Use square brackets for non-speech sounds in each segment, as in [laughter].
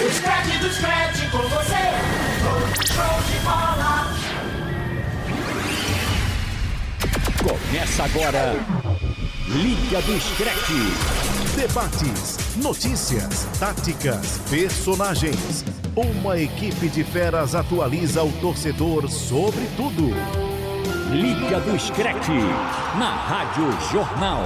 O scratch do scratch com você. Show de bola. Começa agora. Liga do Screte. Debates, notícias, táticas, personagens. Uma equipe de feras atualiza o torcedor sobre tudo. Liga do Screte. Na Rádio Jornal.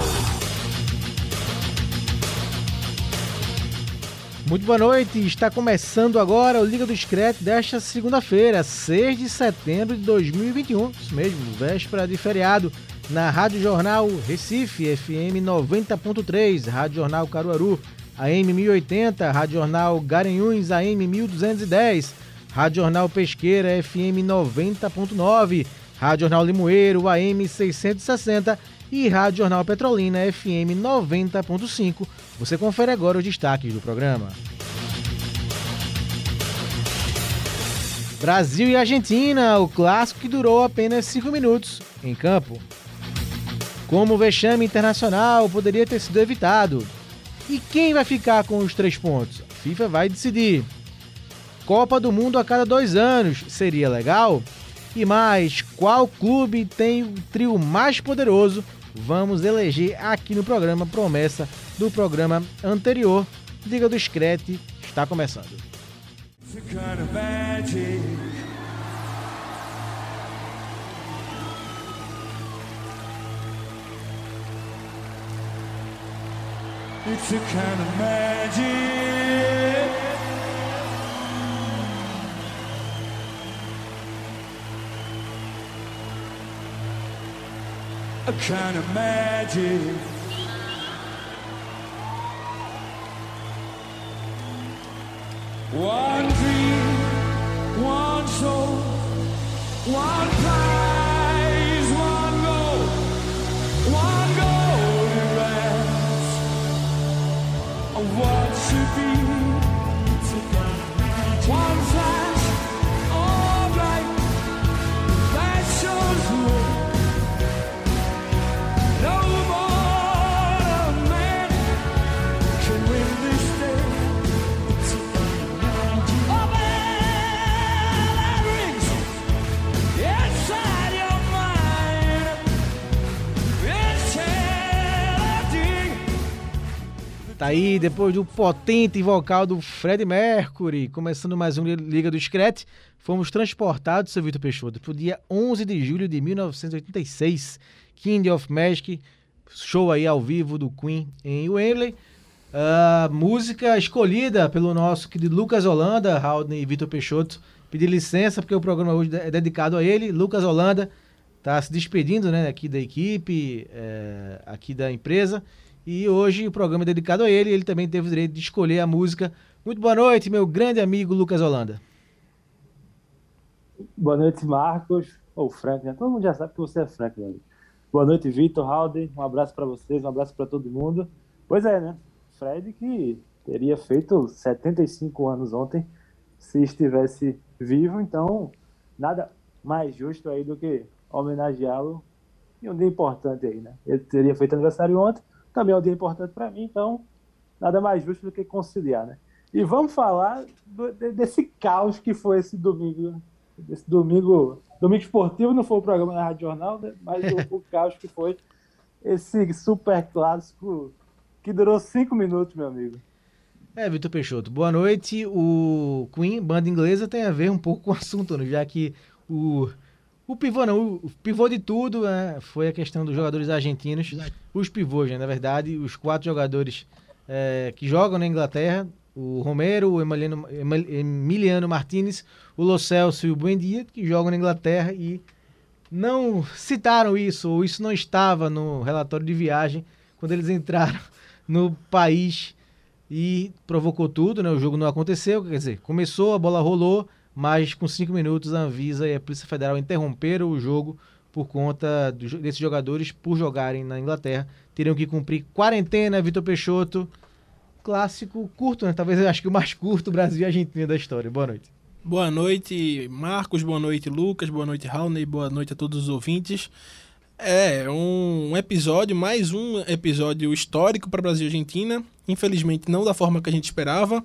Muito boa noite, está começando agora o Liga do Screte desta segunda-feira, 6 de setembro de 2021, isso mesmo, véspera de feriado, na Rádio Jornal Recife, FM 90.3, Rádio Jornal Caruaru, AM 1080, Rádio Jornal Garanhuns, AM 1210, Rádio Jornal Pesqueira, FM 90.9, Rádio Jornal Limoeiro, AM 660 e Rádio Jornal Petrolina, FM 90.5. Você confere agora os destaques do programa. Brasil e Argentina, o clássico que durou apenas 5 minutos em campo. Como o vexame internacional poderia ter sido evitado? E quem vai ficar com os três pontos? A FIFA vai decidir. Copa do Mundo a cada dois anos, seria legal? E mais, qual clube tem o trio mais poderoso vamos eleger aqui no programa promessa do programa anterior. Liga do Screte está começando. It's a kind of magic. A kind of magic. One Tá aí, depois do potente vocal do Fred Mercury, começando mais um Liga do Screte, fomos transportados, seu Vitor Peixoto, para o dia 11 de julho de 1986, King of Magic, show aí ao vivo do Queen em Wembley. A música escolhida pelo nosso querido Lucas Holanda, Haldane e Vitor Peixoto. Pedir licença porque o programa hoje é dedicado a ele. Lucas Holanda está se despedindo né, aqui da equipe, é, aqui da empresa. E hoje o programa é dedicado a ele. Ele também teve o direito de escolher a música. Muito boa noite, meu grande amigo Lucas Holanda. Boa noite, Marcos. Ou Frank, né? Todo mundo já sabe que você é Frank, amigo. Boa noite, Vitor, Halden. Um abraço para vocês, um abraço para todo mundo. Pois é, né? Fred que teria feito 75 anos ontem se estivesse vivo, então nada mais justo aí do que homenageá-lo em um dia importante aí, né? Ele teria feito aniversário ontem, também é um dia importante para mim, então nada mais justo do que conciliar, né? E vamos falar do- de- desse caos que foi esse domingo, né? Esse domingo, domingo esportivo não foi o programa da Rádio Jornal, né? mas o, o caos que foi esse super clássico que durou cinco minutos, meu amigo. É, Vitor Peixoto, boa noite. O Queen, banda inglesa, tem a ver um pouco com o assunto, né? já que o, o pivô, não, o pivô de tudo né, foi a questão dos jogadores argentinos, os pivôs, né, na verdade, os quatro jogadores é, que jogam na Inglaterra, o Romero, o Emiliano, Emil- Emiliano Martinez, o Lo Celso e o Buendia, que jogam na Inglaterra e não citaram isso, ou isso não estava no relatório de viagem quando eles entraram [laughs] no país e provocou tudo, né? O jogo não aconteceu, quer dizer, começou, a bola rolou, mas com cinco minutos a Anvisa e a Polícia Federal interromperam o jogo por conta do desses jogadores, por jogarem na Inglaterra, teriam que cumprir quarentena, Vitor Peixoto. Clássico curto, né? Talvez eu acho que o mais curto Brasil e Argentina da história. Boa noite. Boa noite, Marcos. Boa noite, Lucas. Boa noite, Raulney. Boa noite a todos os ouvintes. É um episódio, mais um episódio histórico para Brasil e Argentina. Infelizmente, não da forma que a gente esperava.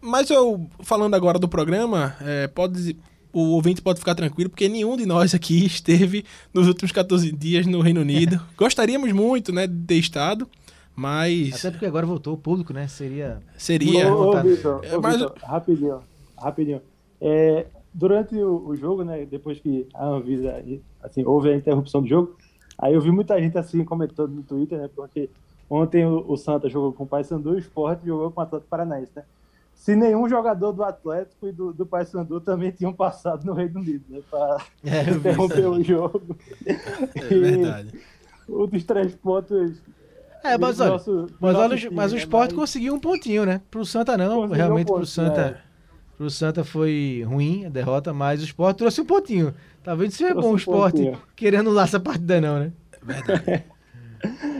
Mas eu, falando agora do programa, é, pode, o ouvinte pode ficar tranquilo, porque nenhum de nós aqui [laughs] esteve nos últimos 14 dias no Reino Unido. [laughs] Gostaríamos muito, né, de ter estado, mas Até porque agora voltou o público, né? Seria. seria... Ô, ô. Vitor, É, ô, mas- rapidinho, rapidinho. É, durante o, o jogo, né, depois que a Anvisa, assim, houve a interrupção do jogo, aí eu vi muita gente, assim, comentando no Twitter, né, porque ontem o, o Santa jogou com o Paysandu e o Sport jogou com o Atlético Paranaense, né. Se nenhum jogador do Atlético e do, do Paysandu também tinham passado no Reino Unido, né, para É, isso interromper o jogo. [laughs] É verdade. Dos três pontos... É, mas olha, nosso- mas, olha, time, mas o né, Sport mas- conseguiu um pontinho, né? Pro Santa não, Conseguiu realmente um pro ponto, Santa. é. Pro Santa foi ruim a derrota, mas o Sport trouxe um pontinho. Talvez seja Trouxe bom o Sport pontinho. querendo lá essa partida não, né? Verdade. [laughs]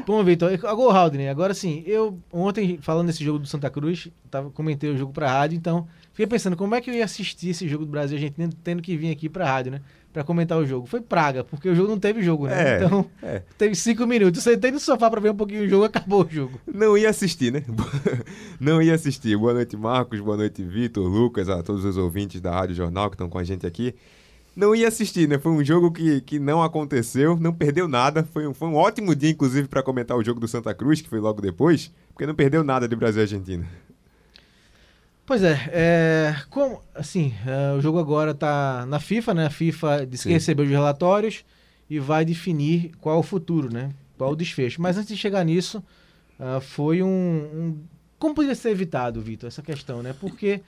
Bom, Vitor, agora o Haldane, agora sim, eu ontem, falando desse jogo do Santa Cruz, tava, comentei o jogo pra rádio, então fiquei pensando como é que eu ia assistir esse jogo do Brasil e Argentina tendo que vir aqui pra rádio, né? Pra comentar o jogo. Foi praga, porque o jogo não teve jogo, né? É, então, é. teve cinco minutos. Eu sentei no sofá pra ver um pouquinho o jogo, acabou o jogo. Não ia assistir, né? [laughs] Não ia assistir. Boa noite, Marcos. Boa noite, Vitor, Lucas, a todos os ouvintes da Rádio Jornal que estão com a gente aqui. Não ia assistir, né? Foi um jogo que, que não aconteceu, não perdeu nada. Foi um, foi um ótimo dia, inclusive, para comentar o jogo do Santa Cruz, que foi logo depois, porque não perdeu nada de Brasil e Argentina. Pois é, é, como, assim, é, o jogo agora tá na FIFA, né? A FIFA disse que recebeu os relatórios e vai definir qual é o futuro, né? Qual o desfecho. Mas antes de chegar nisso, ah, foi um, um- Como poderia ser evitado, Vitor, essa questão, né? Porque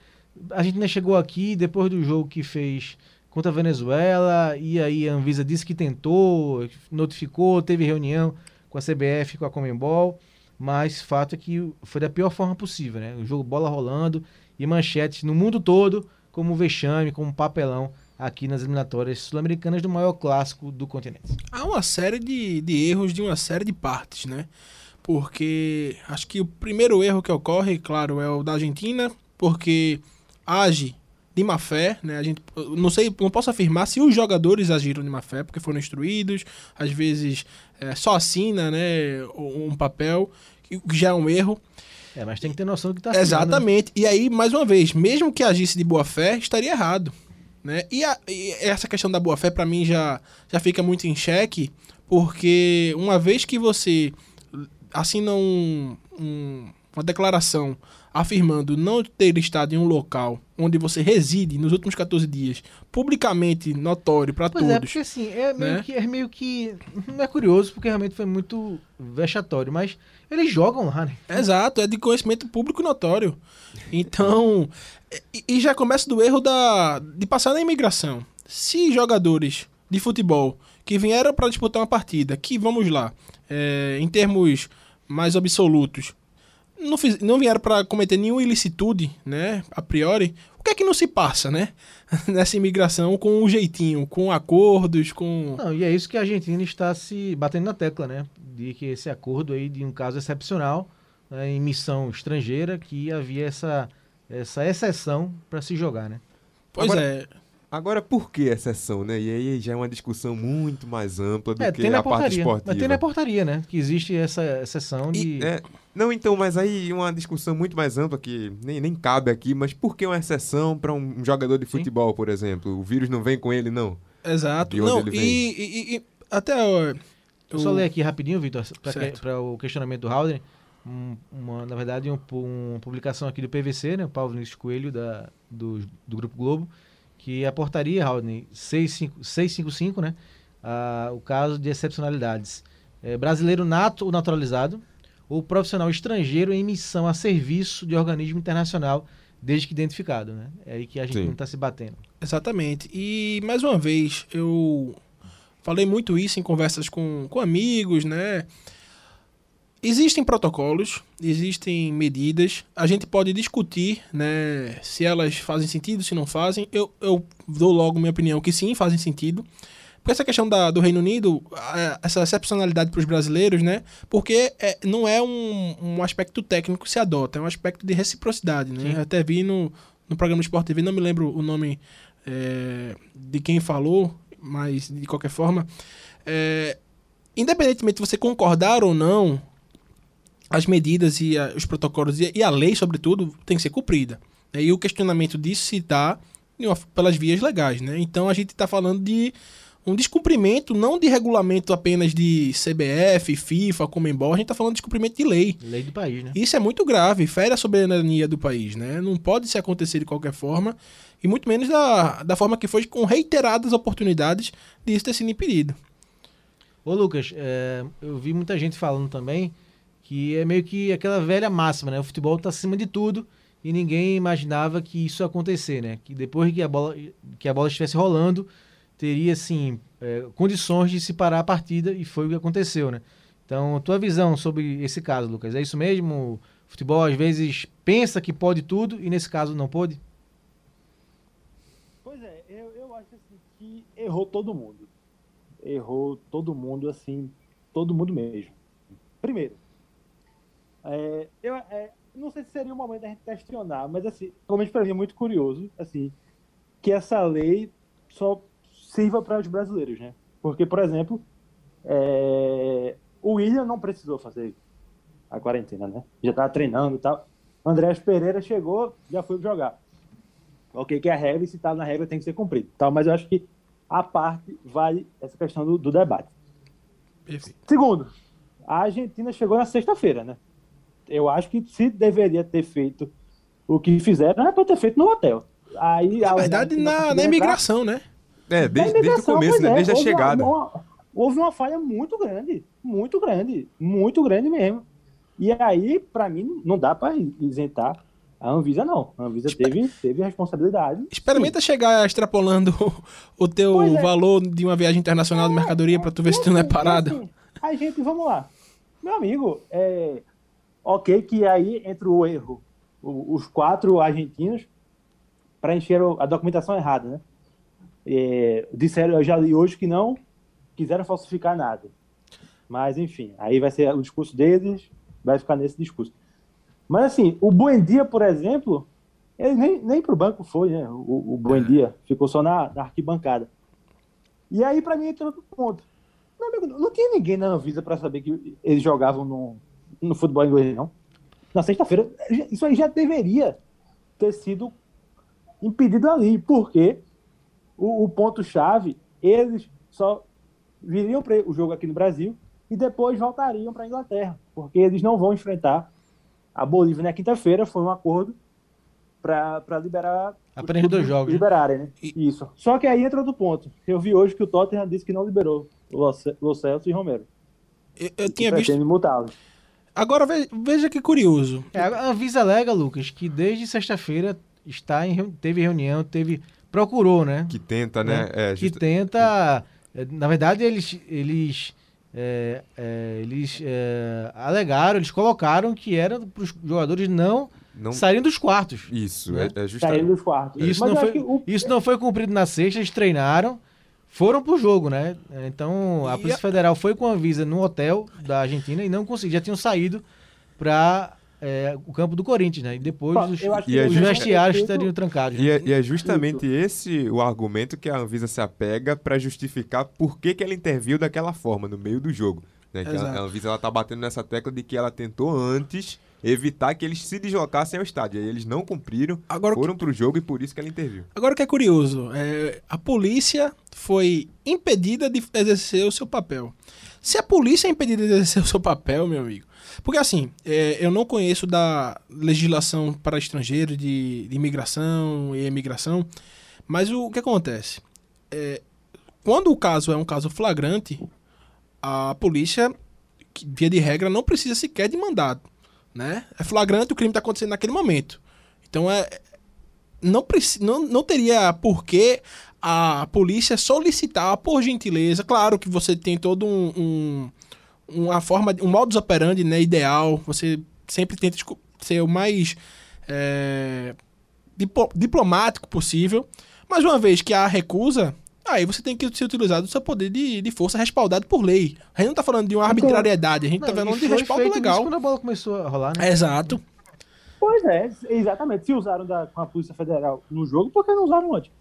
a gente né, chegou aqui depois do jogo que fez contra a Venezuela, e aí a Anvisa disse que tentou, notificou, teve reunião com a CBF, com a Comembol, mas fato é que foi da pior forma possível, né? O jogo bola rolando e manchetes no mundo todo como vexame, como papelão aqui nas eliminatórias sul-americanas do maior clássico do continente. Há uma série de, de erros de uma série de partes, né? Porque acho que o primeiro erro que ocorre, claro, é o da Argentina, porque age de má fé, né? A gente não sei, não posso afirmar se os jogadores agiram de má fé, porque foram instruídos, às vezes é, só assina, né, um papel, que já é um erro. É, mas tem que ter noção do que tá assinando, né? Exatamente. E aí, mais uma vez, mesmo que agisse de boa fé, estaria errado. Né? E, a- e essa questão da boa fé, para mim, já, já fica muito em xeque, porque uma vez que você assina um- um- uma declaração afirmando não ter estado em um local onde você reside nos últimos 14 dias, publicamente notório para é, todos. porque assim, é meio, né? que, é meio que. Não é curioso, porque realmente foi muito vexatório, mas eles jogam lá, né? Exato, é de conhecimento público notório. Então, e, e já começa do erro da, de passar na imigração. Se jogadores de futebol que vieram para disputar uma partida, que vamos lá, é, em termos mais absolutos, não, fiz, não vieram para cometer nenhuma ilicitude, né, a priori, o que é que não se passa, né, [laughs] nessa imigração com um jeitinho, com acordos, com... Não, e é isso que a Argentina está se batendo na tecla, né? De que esse acordo aí de um caso excepcional né, em missão estrangeira, que havia essa, essa exceção para se jogar, né? Pois Agora- é, Agora, por que exceção, né? E aí já é uma discussão muito mais ampla do É, que a parte portaria. esportiva. Mas tem na portaria, né? Que existe essa exceção de. E, é, não, então, mas aí uma discussão muito mais ampla que nem, nem cabe aqui, mas por que uma exceção para um jogador de Sim. futebol, por exemplo? O vírus não vem com ele, não? exato. Não, ele e, vem? e- e- Até. ó, Eu só ler aqui rapidinho, Vitor, para o questionamento do Haldren. Um- uma, na verdade, um, uma publicação aqui do PVC, né, o Paulo Vinícius Coelho, da, do, do Grupo Globo, que a portaria, 65 655, né, ah, o caso de excepcionalidades. É, brasileiro nato ou naturalizado, ou profissional estrangeiro em missão a serviço de organismo internacional, desde que identificado. Né? É aí que a gente Sim. não está se batendo. Exatamente. E mais uma vez, eu falei muito isso em conversas com, com amigos, né? Existem protocolos, existem medidas. A gente pode discutir, né, se elas fazem sentido, se não fazem. Eu, eu dou logo minha opinião que sim, fazem sentido. Porque essa questão da, do Reino Unido, essa excepcionalidade para os brasileiros, né? Porque é, não é um, um aspecto técnico que se adota, é um aspecto de reciprocidade, né? Sim. Eu até vi no, no programa Sport TV, não me lembro o nome é, de quem falou, mas de qualquer forma, é, independentemente de você concordar ou não, as medidas e a- os protocolos e, e a lei, sobretudo, tem que ser cumprida. né? E o questionamento disso se dá pelas vias legais, né? Então a gente está falando de um descumprimento, não de regulamento apenas de CBF, FIFA, Comembol, a gente está falando de descumprimento de lei. Lei do país, né? Isso é muito grave, fere a soberania do país, né? Não pode se acontecer de qualquer forma, e muito menos da, da forma que foi, com reiteradas oportunidades de isso ter sido impedido. Ô Lucas, é, eu vi muita gente falando também que é meio que aquela velha máxima, né? O futebol tá acima de tudo e ninguém imaginava que isso ia acontecer, né? Que depois que a bola, que a bola estivesse rolando, teria, assim, é, condições de se parar a partida e foi o que aconteceu, né? Então, tua visão sobre esse caso, Lucas, é isso mesmo? O futebol às vezes pensa que pode tudo e nesse caso não pôde? Pois é, eu, eu acho assim que errou todo mundo. Errou todo mundo, assim, todo mundo mesmo. Primeiro, é, eu é, não sei se seria o momento da gente questionar, mas assim, realmente para mim é muito curioso, assim, que essa lei só sirva para os brasileiros, né? Porque, por exemplo, é, o William não precisou fazer a quarentena, né? Já estava treinando e tal. Andrés Pereira chegou, já foi jogar ok, que a regra, se está na regra tem que ser cumprido. Tal, mas eu acho que a parte vale essa questão do, do debate. Perfeito. Segundo, a Argentina chegou na sexta-feira, né? Eu acho que se deveria ter feito o que fizeram, era para ter feito no hotel. Aí, Na verdade, na, na entrar- imigração, né? É, desde, desde o começo, né? é, Desde a houve uma- chegada. uma- houve uma falha muito grande, muito grande, muito grande mesmo. E aí, para mim, não dá para isentar a Anvisa, não. A Anvisa teve, teve responsabilidade. Experimenta chegar extrapolando o teu Pois é. valor de uma viagem internacional de mercadoria pra tu ver se tu não é assim, parado. assim, a gente, vamos lá. Meu amigo, é, ok que aí entre o erro, o- os quatro argentinos preencheram a documentação errada, né? É, disseram, eu já li hoje que não quiseram falsificar nada. Mas, enfim, aí vai ser o discurso deles, vai ficar nesse discurso. Mas, assim, o Buendia, por exemplo, ele nem, nem pro banco foi, né? O, o Buendia ficou só na, na arquibancada. E aí, para mim, entra outro ponto. Meu amigo, não tinha ninguém na Anvisa para saber que eles jogavam no, no futebol inglês, não. Na sexta-feira, isso aí já deveria ter sido impedido ali, porque o, o ponto-chave, eles só viriam para o jogo aqui no Brasil e depois voltariam para a Inglaterra, porque eles não vão enfrentar a Bolívia na quinta-feira. Foi um acordo para liberar. Apenas dois jogos, né? Liberarem, né? Isso. Só que aí entra outro ponto. Eu vi hoje que o Tottenham disse que não liberou Lo Ce- Lo Celso e Romero. Eu, eu tinha visto. Agora ve- veja que curioso. É, a Anvisa alega, Lucas, que desde sexta-feira está em, teve reunião, teve procurou, né? Que tenta, né? É, que justa- tenta, é, na verdade eles eles é, é, eles é, alegaram, eles colocaram que era para os jogadores não, não... saírem dos quartos. Isso, né? é, é justamente. dos quartos. Isso Mas não, foi, o- isso não foi cumprido na sexta, eles treinaram, foram pro jogo, né? Então a E Polícia a- Federal foi com a Anvisa no hotel da Argentina e não conseguiu, já tinham saído para o campo do Corinthians, né? E depois Bom, os, acho que os vestiários feito- estariam trancados. né? E é, e é justamente esse o argumento que a Anvisa se apega para justificar por que, que ela interviu daquela forma no meio do jogo. Né? Que a, Exato. a Anvisa ela tá batendo nessa tecla de que ela tentou antes evitar que eles se deslocassem ao estádio. Eles não cumpriram, Agora, foram pro jogo e por isso que ela interviu. agora o que é curioso, é, a polícia foi impedida de exercer o seu papel. Se a polícia é impedida de exercer o seu papel, meu amigo. Porque assim, é, eu não conheço da legislação para estrangeiros de, de imigração e imigração, mas o que acontece? É, quando o caso é um caso flagrante, a polícia, que, via de regra, não precisa sequer de mandado. Né? É flagrante, o crime está acontecendo naquele momento. Então é, não, não, não teria por que a polícia solicitar, por gentileza, claro que você tem todo um, um- uma forma, um modus operandi né, ideal, você sempre tenta ser o mais é, diplomático possível, mas uma vez que há recusa, aí você tem que se utilizar do seu poder de, de força respaldado por lei. A gente não está falando de uma arbitrariedade, a gente está Não, falando e de respaldo feito legal. quando a bola começou a rolar, né? Exato. Pois é, exatamente. Se usaram da, com a Polícia Federal no jogo, por que não usaram antes?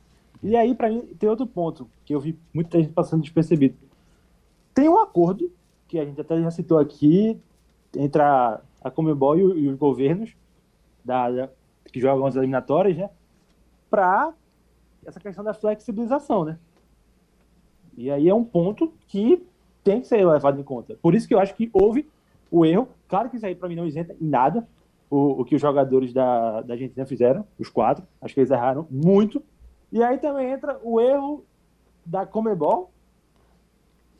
E aí, pra mim, tem outro ponto que eu vi muita gente passando despercebido. Tem um acordo, que a gente até já citou aqui, entre a, a Comebol e, o- e os governos, da, da- que jogam as eliminatórias, né? Para essa questão da flexibilização, né? E aí é um ponto que tem que ser levado em conta. Por isso que eu acho que houve o erro. Claro que isso aí para mim não isenta em nada o, o que os jogadores da, da Argentina fizeram, os quatro. Acho que eles erraram muito. E aí também entra o erro da Comebol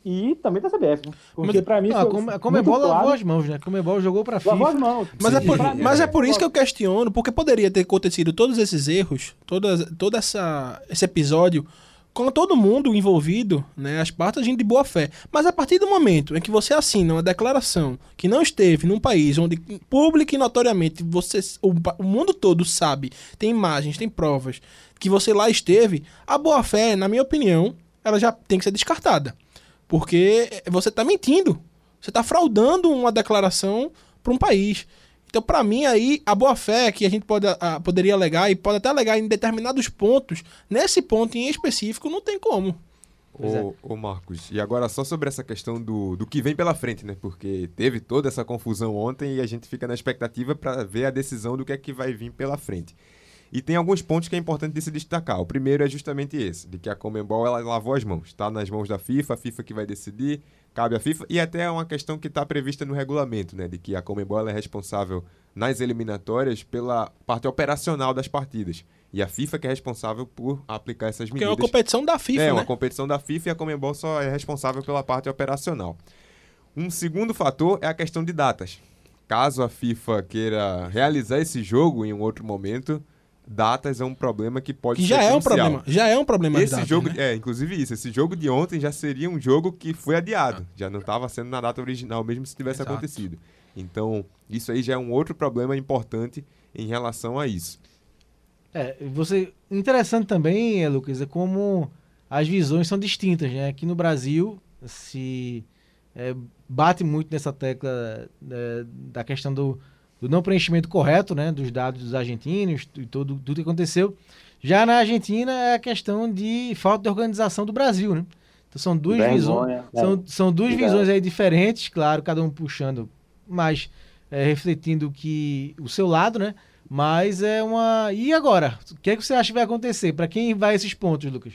e também da CBF. Né? Porque Mas- para mim. Ah, a muito Comebol lavou claro. as mãos, né? A Comebol jogou pra Lavou as mãos. Mas, é por, mas é por isso que eu questiono, porque poderia ter acontecido todos esses erros, todas, todo essa, esse episódio, com todo mundo envolvido, né, as partes agindo de boa fé. Mas a partir do momento em que você assina uma declaração que não esteve num país onde público e notoriamente você, o, o mundo todo sabe, tem imagens, tem provas, que você lá esteve, a boa fé, na minha opinião, ela já tem que ser descartada. Porque você está mentindo. Você está fraudando uma declaração para um país. Então, para mim, aí, a boa-fé que a gente pode, ah, poderia alegar, e pode até alegar em determinados pontos, nesse ponto em específico, não tem como. É. Ô, ô Marcos, e agora só sobre essa questão do, do que vem pela frente, né? Porque teve toda essa confusão ontem e a gente fica na expectativa para ver a decisão do que é que vai vir pela frente. E tem alguns pontos que é importante de se destacar. O primeiro é justamente esse, de que a Comembol ela lavou as mãos. Está nas mãos da FIFA, a FIFA que vai decidir, cabe à FIFA. E até é uma questão que está prevista no regulamento, né? De que a Comembol é responsável nas eliminatórias pela parte operacional das partidas. E a FIFA que é responsável por aplicar essas Porque é medidas. uma competição da FIFA, É, né? uma competição da FIFA e a Comembol só é responsável pela parte operacional. Um segundo fator é a questão de datas. Caso a FIFA queira realizar esse jogo em um outro momento, datas é um problema que pode Que ser já é um problema. Já é um problema Esse datas, jogo, né? é, inclusive isso, esse jogo de ontem já seria um jogo que foi adiado. Já não estava sendo na data original, mesmo se tivesse Exato. acontecido. Então, isso aí já é um outro problema importante em relação a isso. É, você interessante também, é, Lucas, é como as visões são distintas, né? Aqui no Brasil se é, bate muito nessa tecla é, da questão do, do não preenchimento correto, né? Dos dados dos argentinos e tudo, tudo que aconteceu. Já na Argentina é a questão de falta de organização do Brasil, né? Então são duas visões, Vergonha, né? são, são duas Verdade. visões aí diferentes, claro, cada um puxando, mas é, refletindo que o seu lado, né? Mas é uma. E agora? O que é que você acha que vai acontecer? Para quem vai esses pontos, Lucas?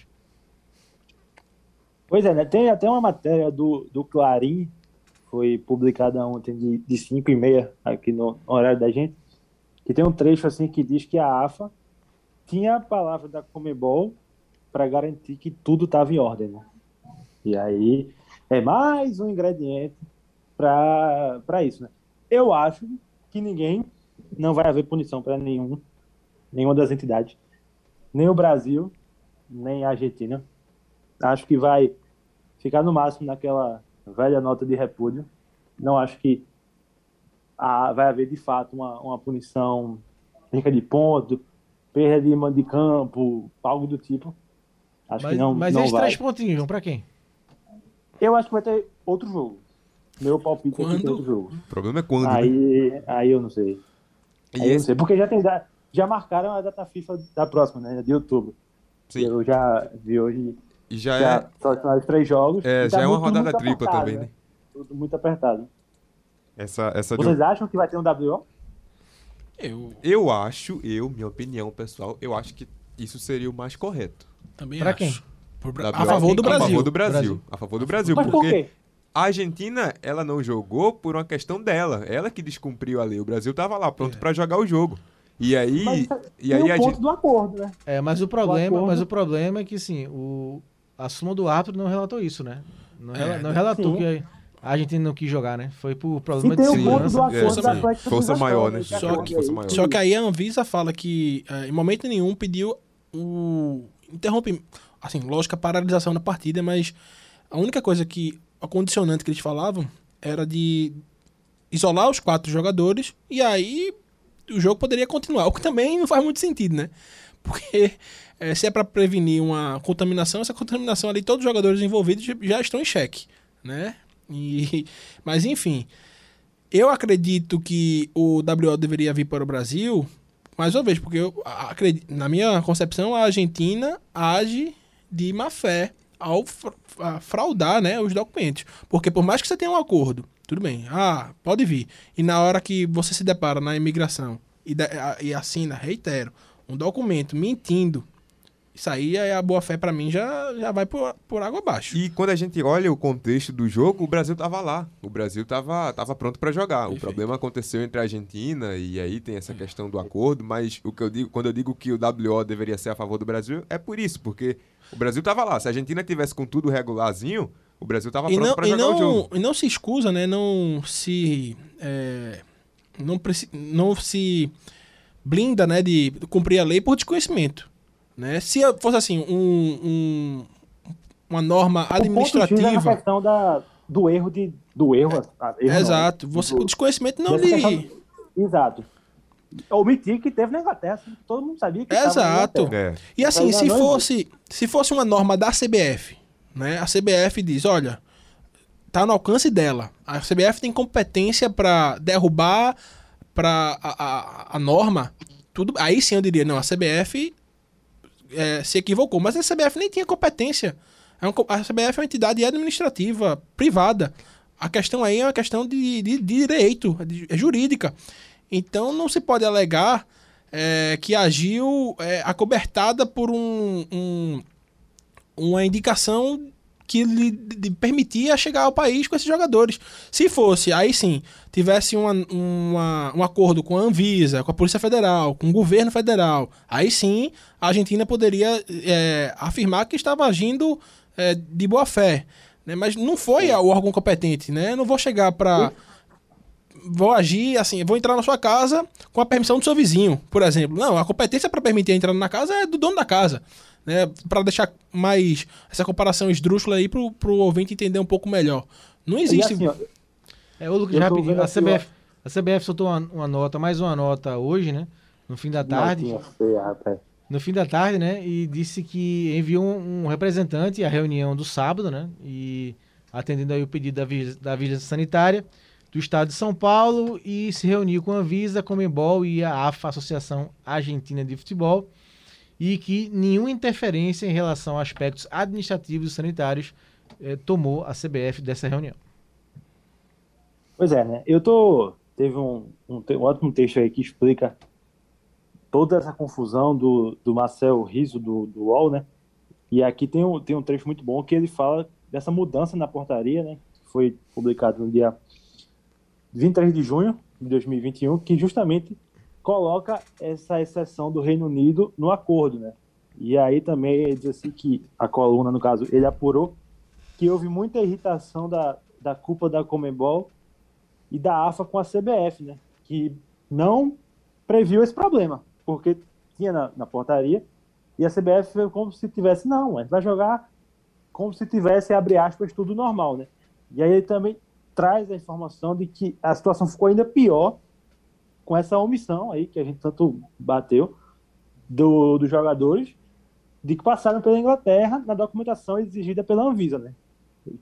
Pois é, né? Tem até uma matéria do, do Clarim, foi publicada ontem de, de 5 e meia aqui no horário da gente, que tem um trecho assim que diz que a AFA tinha a palavra da Comebol para garantir que tudo estava em ordem, né? E aí é mais um ingrediente para isso, né? Eu acho que ninguém não vai haver punição para nenhum nenhuma das entidades, nem o Brasil, nem a Argentina. Acho que vai ficar no máximo naquela velha nota de repúdio. Não acho que há- vai haver de fato uma, uma punição, perca de ponto, perda de mando de campo, algo do tipo. Acho Mas, que não, mas não esses vai. três pontinhos vão para quem? Eu acho que vai ter outro jogo. Meu palpite é que tem Quando? outro jogo. O problema é quando, né? Aí, aí eu não sei. E Aí eu não esse- sei. Porque já tem já marcaram a data FIFA da próxima, né? De outubro. Sim. Eu já vi hoje E já já é, só são os três jogos. É, tá já é uma muito, rodada muito tripla apertado, também, né? Tudo muito apertado. essa, essa de Vocês acham que vai ter um WO? Eu Eu acho, eu, minha opinião pessoal, eu acho que isso seria o mais correto. também Pra acho. quem? Por a favor do A Brasil. favor do Brasil. Brasil. A favor do Brasil. Mas por porque quê? a Argentina, ela não jogou por uma questão dela. Ela que descumpriu a lei. O Brasil tava lá pronto pra jogar o jogo. E aí, Mas e aí o a ponto gente... do acordo, né? É, mas o problema, acordo- mas o problema é que sim, o a súmula do árbitro não relatou isso, né? Não, É, não relatou sim. que a Argentina não quis jogar, né? Foi por problema de segurança. acordo Força da maior. Força maior, né? esse Só que- maior. Só que aí a Anvisa fala que eh, em momento nenhum pediu o interrompe, assim, lógico a paralisação da partida, mas a única coisa que a condicionante que eles falavam era de isolar os quatro jogadores e aí o jogo poderia continuar, o que também não faz muito sentido, né? Porque eh, se é para prevenir uma contaminação, essa contaminação ali todos os jogadores envolvidos já estão em xeque, né? E [laughs] mas enfim, eu acredito que o WO deveria vir para o Brasil, mais uma vez, porque eu acredito, na minha concepção, a Argentina age de má fé ao fraudar né, os documentos. Porque por mais que você tenha um acordo, tudo bem, ah, pode vir. E na hora que você se depara na imigração, e, da- a- e assina, reitero, um documento mentindo, isso aí é a boa fé pra mim já, já vai por, por água abaixo. E quando a gente olha o contexto do jogo, o Brasil tava lá. O Brasil tava, tava pronto para jogar. O Perfeito. problema aconteceu entre a Argentina e aí tem essa questão do acordo, mas o que eu digo, quando eu digo que o WO deveria ser a favor do Brasil, é por isso, porque o Brasil tava lá. Se a Argentina tivesse com tudo regularzinho, o Brasil tava E pronto para jogar o não, jogo. e não se escusa, né? Não se. é, não, não se blinda, né? De cumprir a lei por desconhecimento. Né? Se fosse assim, um, um- uma norma O ponto é administrativa. questão da, do erro de. Do erro. ah, erro não, Exato. né? Você, Do- o desconhecimento não lhe. Exato. Omitir que teve na Inglaterra. assim, Todo mundo sabia que Exato. É. E assim, Mas se não fosse, se fosse uma norma da CBF, né? A CBF diz, olha, tá no alcance dela. A CBF tem competência pra derrubar para a, a, a norma. Tudo, aí sim eu diria, não, a CBF é, se equivocou, mas a CBF nem tinha competência. É a CBF é uma entidade administrativa privada. A questão aí é uma questão de, de, de direito, de- é jurídica. Então não se pode alegar é, que agiu é, acobertada por um, um- uma indicação que lhe permitia chegar ao país com esses jogadores. Se fosse, aí sim, tivesse uma, uma- um acordo com a Anvisa, com a Polícia Federal, com o governo federal, aí sim a Argentina poderia é, afirmar que estava agindo é, de boa fé. Né? Mas não foi o órgão competente, né? Eu não vou chegar para vou agir assim, vou entrar na sua casa com a permissão do seu vizinho, por exemplo. Não, a competência para permitir a entrada na casa é do dono da casa. Né, para deixar mais essa comparação esdrúxula aí pro, pro ouvinte entender um pouco melhor. Não E existe. assim, ó, É, ô Lucas, rapidinho, a CBF, a CBF soltou uma, uma nota, mais uma nota hoje, né? No fim da tarde. notinha feia, rapaz. no fim da tarde, né? E disse que enviou um, um representante à reunião do sábado, né? E atendendo aí o pedido da, da Vigilância Sanitária do Estado de São Paulo e se reuniu com a Visa, Comembol e a AFA, Associação Argentina de Futebol, e que nenhuma interferência em relação a aspectos administrativos e sanitários eh, tomou a CBF dessa reunião. Pois é, né? Eu tô. Teve um, um, um ótimo texto aí que explica toda essa confusão do, do Marcel Riso do, do UOL, né? E aqui tem um, tem um trecho muito bom que ele fala dessa mudança na portaria, né? Que foi publicado no dia 23 de junho de 2021, que justamente coloca essa exceção do Reino Unido no acordo, né? E aí também ele diz assim que a coluna, no caso, ele apurou que houve muita irritação da, da culpa da Comembol e da AFA com a CBF, né? Que não previu esse problema, porque tinha na, na portaria e a CBF foi como se tivesse, não, vai jogar como se tivesse, abre aspas, tudo normal, né? E aí ele também traz a informação de que a situação ficou ainda pior com essa omissão aí, que a gente tanto bateu, do, dos jogadores, de que passaram pela Inglaterra na documentação exigida pela Anvisa, né?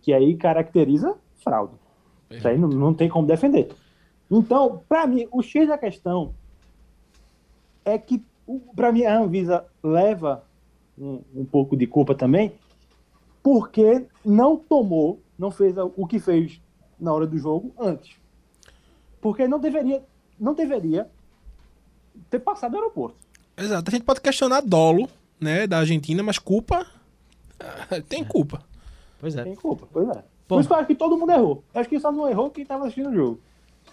Que aí caracteriza fraude. Isso aí não, não tem como defender. Então, para mim, o X da questão é que, para mim, a Anvisa leva um, um pouco de culpa também, porque não tomou, não fez o que fez na hora do jogo antes. Porque não deveria, não deveria ter passado no aeroporto. Exato. A gente pode questionar dolo, né, da Argentina, mas culpa. eh, Tem culpa. Pois é. Tem culpa, pois é. Bom. Por isso que eu acho que todo mundo errou. Eu acho que só não errou quem estava assistindo o jogo.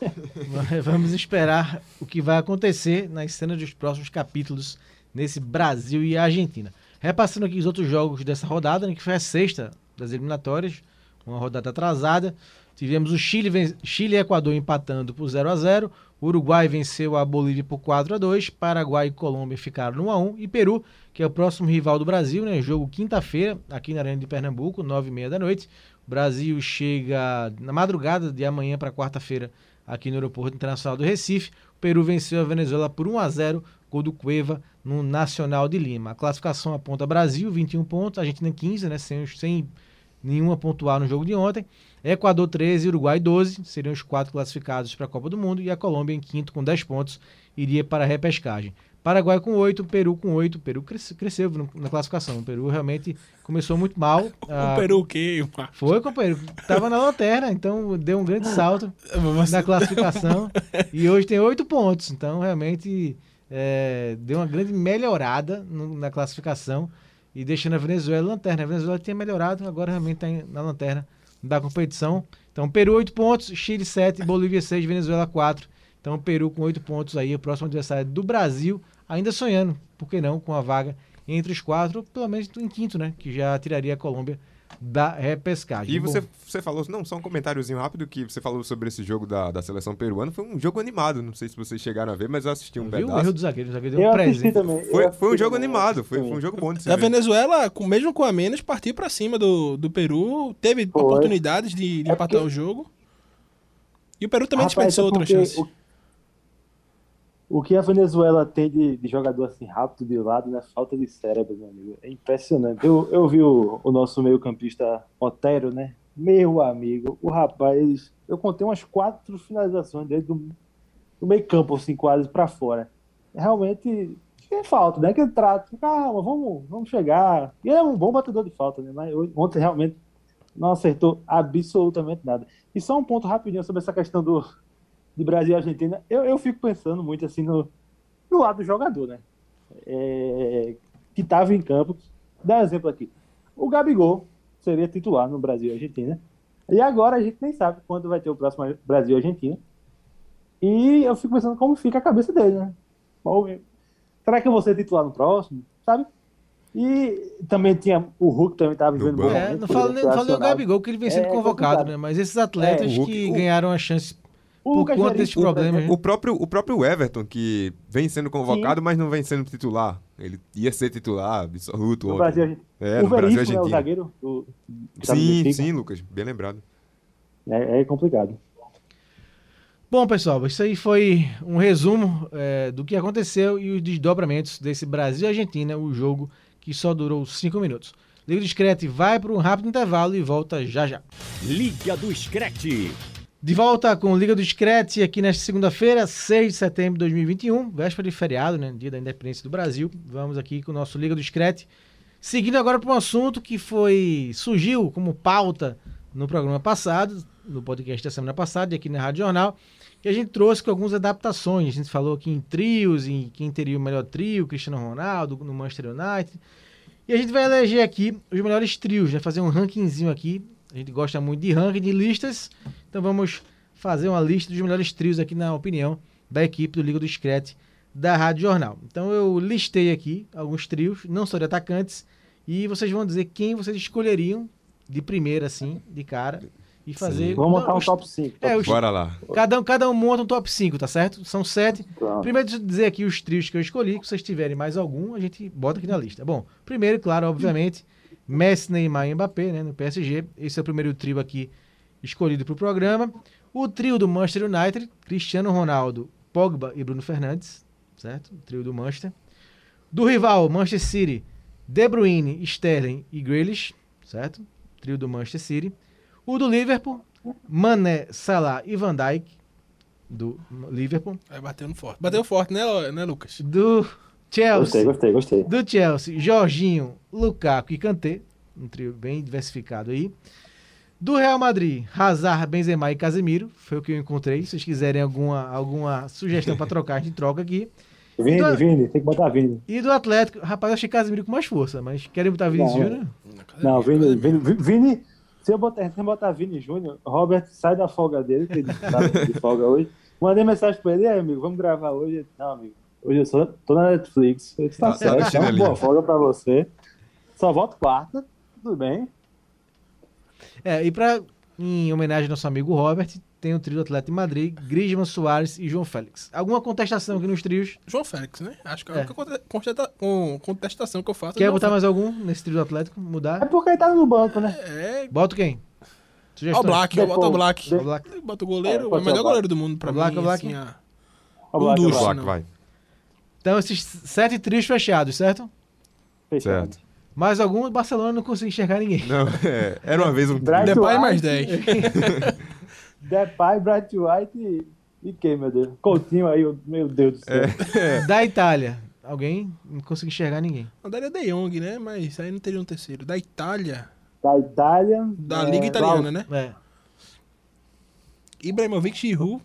[laughs] Vamos esperar o que vai acontecer nas cenas dos próximos capítulos nesse Brasil e Argentina. Repassando aqui os outros jogos dessa rodada, né, que foi a sexta das eliminatórias, uma rodada atrasada. Tivemos o Chile, Chile e Equador empatando por 0 a 0 o Uruguai venceu a Bolívia por 4 a 2 Paraguai e Colômbia ficaram no 1 a 1 e Peru, que é o próximo rival do Brasil, né, jogo quinta-feira, aqui na Arena de Pernambuco, 9h30 da noite. O Brasil chega na madrugada de amanhã para quarta-feira aqui no Aeroporto Internacional do Recife. O Peru venceu a Venezuela por 1 a 0 gol do Cueva no Nacional de Lima. A classificação aponta Brasil, 21 pontos, Argentina 15, né, sem, sem nenhuma pontuar no jogo de ontem. Equador 13, Uruguai 12, seriam os quatro classificados para a Copa do Mundo, e a Colômbia em quinto com 10 pontos iria para a repescagem. Paraguai com 8, Peru com 8. Peru cresceu, na classificação. O Peru realmente começou muito mal. Ah, O Peru o quê? Marcos? Foi com o Peru. Tava na lanterna, então deu um grande salto Você- na classificação. [laughs] e hoje tem 8 pontos. Então, realmente, é, deu uma grande melhorada no- na classificação. E deixando a Venezuela lanterna. A Venezuela tinha melhorado, agora realmente está na lanterna da competição. Então, Peru 8 pontos, Chile 7, Bolívia 6, Venezuela 4. Então, Peru com 8 pontos aí, o próximo adversário do Brasil, ainda sonhando, por que não, com a vaga entre os quatro, pelo menos em quinto, né? Que já tiraria a Colômbia da repescagem. E Bom, você, você falou, não, só um comentáriozinho rápido que você falou sobre esse jogo da, da seleção peruana. Foi um jogo animado, não sei se vocês chegaram a ver, mas eu assisti um viu o pedaço. erro do zagueiro? O zagueiro deu Eu um presente. também. eu Foi, foi um jogo também, animado, foi, foi um jogo bom de se A. Venezuela, com, mesmo com a menos, partiu pra cima do, do Peru. Teve Foi. oportunidades de, de É empatar porque- o jogo. E o Peru também Rapaz, desperdiçou é outra chance. O, o que a Venezuela tem de, de jogador assim rápido de lado, né? Falta de cérebro, meu amigo. É impressionante. Eu, eu vi o, o nosso meio-campista Otero, né? Meu amigo, o rapaz, eu contei umas quatro finalizações dele do, do meio-campo, assim, quase pra fora. Realmente tem falta, né? Que ele trata, calma, vamos, vamos chegar. E ele é um bom batedor de falta, né? Mas ontem realmente não acertou absolutamente nada. E só um ponto rapidinho sobre essa questão do, de Brasil e Argentina. Eu, eu fico pensando muito assim no, no lado do jogador, né? É, que estava em campo. Dá um exemplo aqui. O Gabigol seria titular no Brasil e Argentina. E agora a gente nem sabe quando vai ter o próximo Brasil e Argentina. E eu fico pensando como fica a cabeça dele, né? Bom, será que eu vou ser titular no próximo? Sabe? E também tinha o Hulk também estava vivendo bom. É, não falo nem não falo nem o. Gabigol, que ele vem sendo É convocado, né? Mas esses atletas É, Hulk- que o- ganharam a chance por Lucas conta exemplo, né? O próprio, o próprio Everton, que vem sendo convocado, mas não vem sendo titular. Ele ia ser titular absoluto No ontem. Brasil, gente- É, o no Brasil Veríssimo, né, o Argentina. zagueiro do, tá Sim, sim, Lucas, bem lembrado. É, é complicado. Bom, pessoal, isso aí foi um resumo é, do que aconteceu e os desdobramentos desse Brasil e Argentina, o jogo que só durou cinco minutos. Liga do Screte vai para um rápido intervalo e volta já já. Liga do Screte. De volta com Liga do Screte aqui nesta segunda-feira, 6 de setembro de 2021, véspera de feriado, né? Dia da independência do Brasil. Vamos aqui com o nosso Liga do Screte. Seguindo agora para um assunto que foi surgiu como pauta no programa passado, no podcast da semana passada, e aqui na Rádio Jornal, e a gente trouxe com algumas adaptações. A gente falou aqui em trios, em quem teria o melhor trio, Cristiano Ronaldo, no Manchester United. E a gente vai eleger aqui os melhores trios, né? Fazer um rankingzinho aqui. A gente gosta muito de ranking, de listas. Então vamos fazer uma lista dos melhores trios aqui, na opinião da equipe do Liga do Screte da Rádio Jornal. Então eu listei aqui alguns trios, não só de atacantes, e vocês vão dizer quem vocês escolheriam de primeira, assim, de cara, e fazer. Vamos montar um os- top 5. É, os- Bora lá. Cada, um- cada um monta um top 5, tá certo? São sete. Pronto. Primeiro, deixa eu dizer aqui os trios que eu escolhi. Se vocês tiverem mais algum, a gente bota aqui na lista. Bom, primeiro, claro, obviamente, Messi, Neymar e Mbappé, né, no PSG. Esse é o primeiro trio aqui escolhido para o programa. O trio do Manchester United, Cristiano Ronaldo, Pogba e Bruno Fernandes, certo? O trio do Manchester. Do rival, Manchester City, De Bruyne, Sterling e Grealish, certo? Trio do Manchester City. O do Liverpool, Mané, Salah e Van Dijk, do Liverpool. Aí bateu forte. Bateu forte, né, né Lucas? Do Chelsea, gostei, gostei. do Chelsea, Jorginho, Lukaku e Kanté, um trio bem diversificado aí. Do Real Madrid, Hazard, Benzema e Casemiro, foi o que eu encontrei. Se vocês quiserem alguma, alguma sugestão para trocar, a gente troca aqui. [laughs] Vini, Então- Vini, tem que botar Vini. E do Atlético, rapaz, eu achei Casemiro com mais força, mas querem botar Não. Júnior? Não, Vini, Vini, Vini, se eu botar, se eu botar Vini Júnior, Robert sai da folga dele, que ele tá de folga hoje. Mandei mensagem pra ele, e aí, amigo, vamos gravar hoje? Não, amigo, hoje eu só tô na Netflix. Eu disse, tá certo, é uma boa folga pra você. Só volto quarta, tudo bem. É, e para em homenagem ao nosso amigo Robert, tem o trio do Atlético de Madrid, Griezmann, Soares e João Félix. Alguma contestação aqui nos trios? João Félix, né? Acho que é a É. única conte- contesta- com- contestação que eu faço. é Quer botar Félix. mais algum nesse trio do Atlético? É Mudar? porque ele tá no banco, né? É, Bota quem? Ó, o Sugestões? Black, eu boto o Depois- Black. de- Ó, Black. Bota o goleiro, É, o melhor o Black. goleiro do mundo pra O Black, mim. o Black. assim, a- Ó, o Black, Um o dos, Black. Black, não. vai. Então, esses sete trios fechados, certo? Fechado. Certo. Mais algum, Barcelona não conseguiu enxergar ninguém. Não, é, era uma vez um Bright Depay White, mais 10. [laughs] Depay, Bright White e, e quem, meu Deus? Coutinho aí, meu Deus do céu. É. [laughs] Da Itália, alguém, não consegui enxergar ninguém. Mandaria De Jong, né? Mas aí não teria um terceiro. Da Itália, Da Itália. da é, Liga Italiana, né? É, Ibrahimovic Giroud.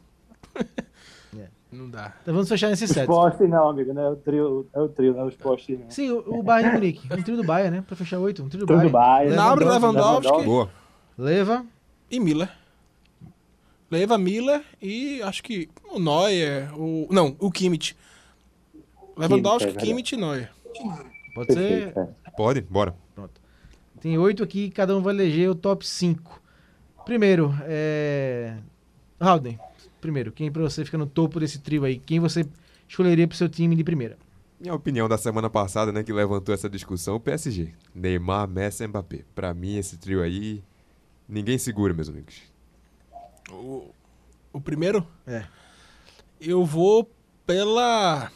É. Não dá. então vamos fechar nesse Os set. postes não, amigo, né? O trio, é o trio, né? Os postes não. Sim, o, o Bayern de Munique. Um trio do Bayern, né? Pra fechar oito. Um trio do Bayern. Bayern. Nabre, Lewandowski. Boa. Leva. E Miller. Leva Miller e acho que o Neuer, o... Não, o Kimmich. Lewandowski, Kimmich, é Kimmich e Neuer. Pode ser. É. Pode, bora. Tem oito aqui, cada um vai eleger o top 5. Primeiro, é. Haldane, primeiro, quem pra você fica no topo desse trio aí? Quem você escolheria pro seu time de primeira? Minha opinião da semana passada, né, que levantou essa discussão, o PSG. Neymar, Messi Mbappé. Pra mim, esse trio aí, ninguém segura, meus amigos. O, o primeiro? É. Eu vou pela.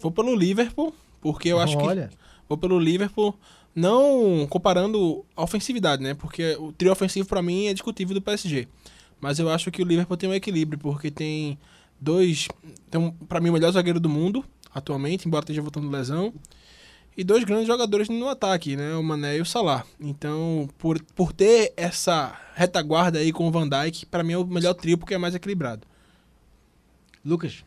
Vou pelo Liverpool, porque eu acho que. Olha, Vou pelo Liverpool, não comparando a ofensividade, né? Porque o trio ofensivo pra mim é discutível do PSG. Mas eu acho que o Liverpool tem um equilíbrio, porque tem dois. Tem pra mim o melhor zagueiro do mundo, atualmente, embora esteja voltando de lesão. E dois grandes jogadores no ataque, né? O Mané e o Salah. Então, por, por ter essa retaguarda aí com o Van Dijk, pra mim é o melhor trio, porque é mais equilibrado. Lucas.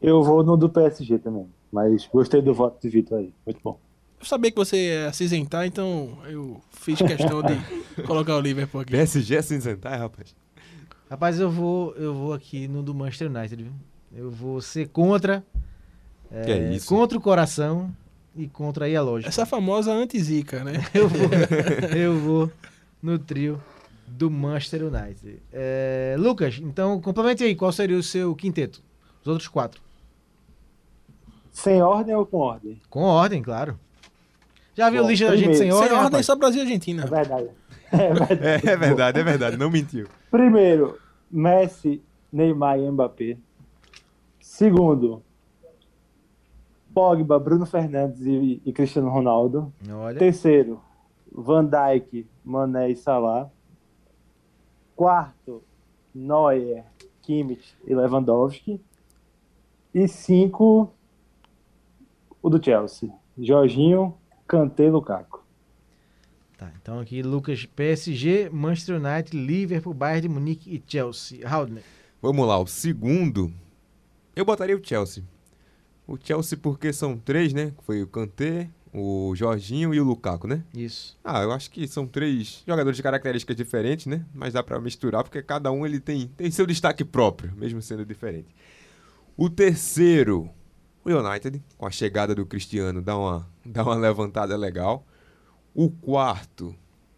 Eu vou no do PSG também. Mas gostei do voto de Vitor aí. Muito bom. Eu sabia que você ia se isentar, então eu fiz questão de [laughs] colocar o Liverpool aqui. PSG é cinzentar, rapaz. Rapaz, eu vou, eu vou aqui no do Manchester United, viu? Eu vou ser contra. Que é isso? Contra o coração e contra aí a lógica. Essa famosa anti-zica, né? [laughs] Eu vou, [laughs] eu vou no trio do Manchester United. É, Lucas, então complemente aí, qual seria o seu quinteto? Os outros quatro. Sem ordem ou com ordem? Com ordem, claro. Já viu Bom, lista da gente sem Sem ordem? ordem, rapaz? só Brasil e Argentina. É verdade. [laughs] É verdade. É, é verdade, é verdade, não mentiu. Primeiro, Messi, Neymar e Mbappé. Segundo, Pogba, Bruno Fernandes e, e Cristiano Ronaldo. Olha, Terceiro, Van Dijk, Mané e Salah. Quarto, Neuer, Kimmich e Lewandowski. E cinco, o do Chelsea, Jorginho, Kanté e Lukaku. tá. Então aqui Lucas, PSG, Manchester United, Liverpool, Bayern de Munique e Chelsea. Haldner. Vamos lá, o segundo, eu botaria o Chelsea. O Chelsea porque são três, né? Foi o Kanté, o Jorginho e o Lukaku, né? Isso. Ah, eu acho que são três jogadores de características diferentes, né? Mas dá pra misturar porque cada um ele tem, tem seu destaque próprio, mesmo sendo diferente. O terceiro, o United, com a chegada do Cristiano, dá uma, [laughs] dá uma levantada legal. O quarto,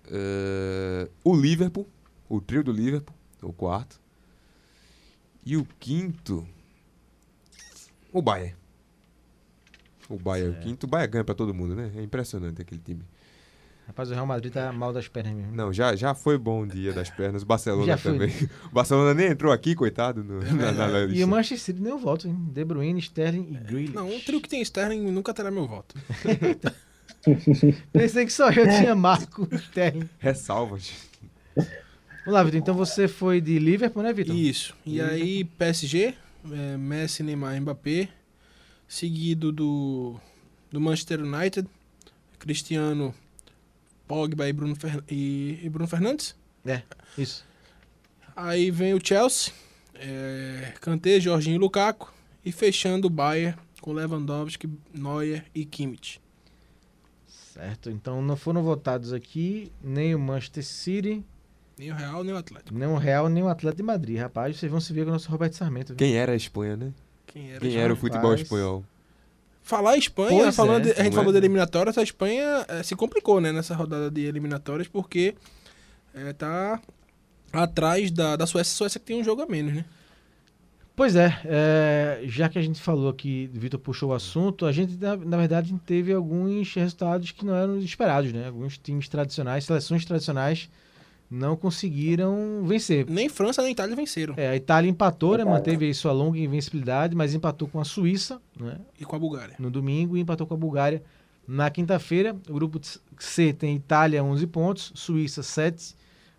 eh, o Liverpool, o trio do Liverpool, o quarto. E o quinto, o Bayern. O Bayern, o quinto. O Bayern ganha pra todo mundo, né? É impressionante aquele time. Rapaz, o Real Madrid tá mal das pernas mesmo. Não, já, já foi bom o dia das pernas. O Barcelona também. [laughs] O Barcelona nem entrou aqui, coitado. No, na, na, na E o Manchester City nem eu voto, hein? De Bruyne, Sterling e Grealish. Não, um trio que tem Sterling nunca terá meu voto. [laughs] Pensei que só eu tinha Marco Sterling. Ressalvas. Vamos lá, Vitor. Então você foi de Liverpool, né, Vitor? Isso. E aí, PSG, é, Messi, Neymar, Mbappé. Seguido do, do Manchester United, Cristiano, Pogba e Bruno, Fer- e, e Bruno Fernandes. É, isso. Aí vem o Chelsea, é, Kanté, Jorginho e Lukaku. E fechando o Bayern com Lewandowski, Neuer e Kimmich. Certo. Então não foram votados aqui nem o Manchester City, Nem o Real, nem o Atlético. nem o Real, nem o Atlético de Madrid. Rapaz, vocês vão se ver com o nosso Roberto Sarmento. viu? Quem era a Espanha, né? Quem era? Quem era o futebol espanhol? Falar Espanha, Pois falando é, de- a gente é? falou de eliminatórias, a Espanha eh, se complicou né, nessa rodada de eliminatórias, porque eh, tá atrás da, da Suécia, a Suécia que tem um jogo a menos, né? Pois é, é, já que a gente falou aqui, o Vitor puxou o assunto, a gente, na, na verdade, teve alguns resultados que não eram esperados, né? Alguns times tradicionais, seleções tradicionais, não conseguiram vencer. Nem França nem Itália venceram. É, a Itália empatou, né? Manteve aí sua longa invencibilidade, mas empatou com a Suíça, né? E com a Bulgária. no domingo e empatou com a Bulgária na quinta-feira. O grupo C tem Itália 11 pontos, Suíça 7,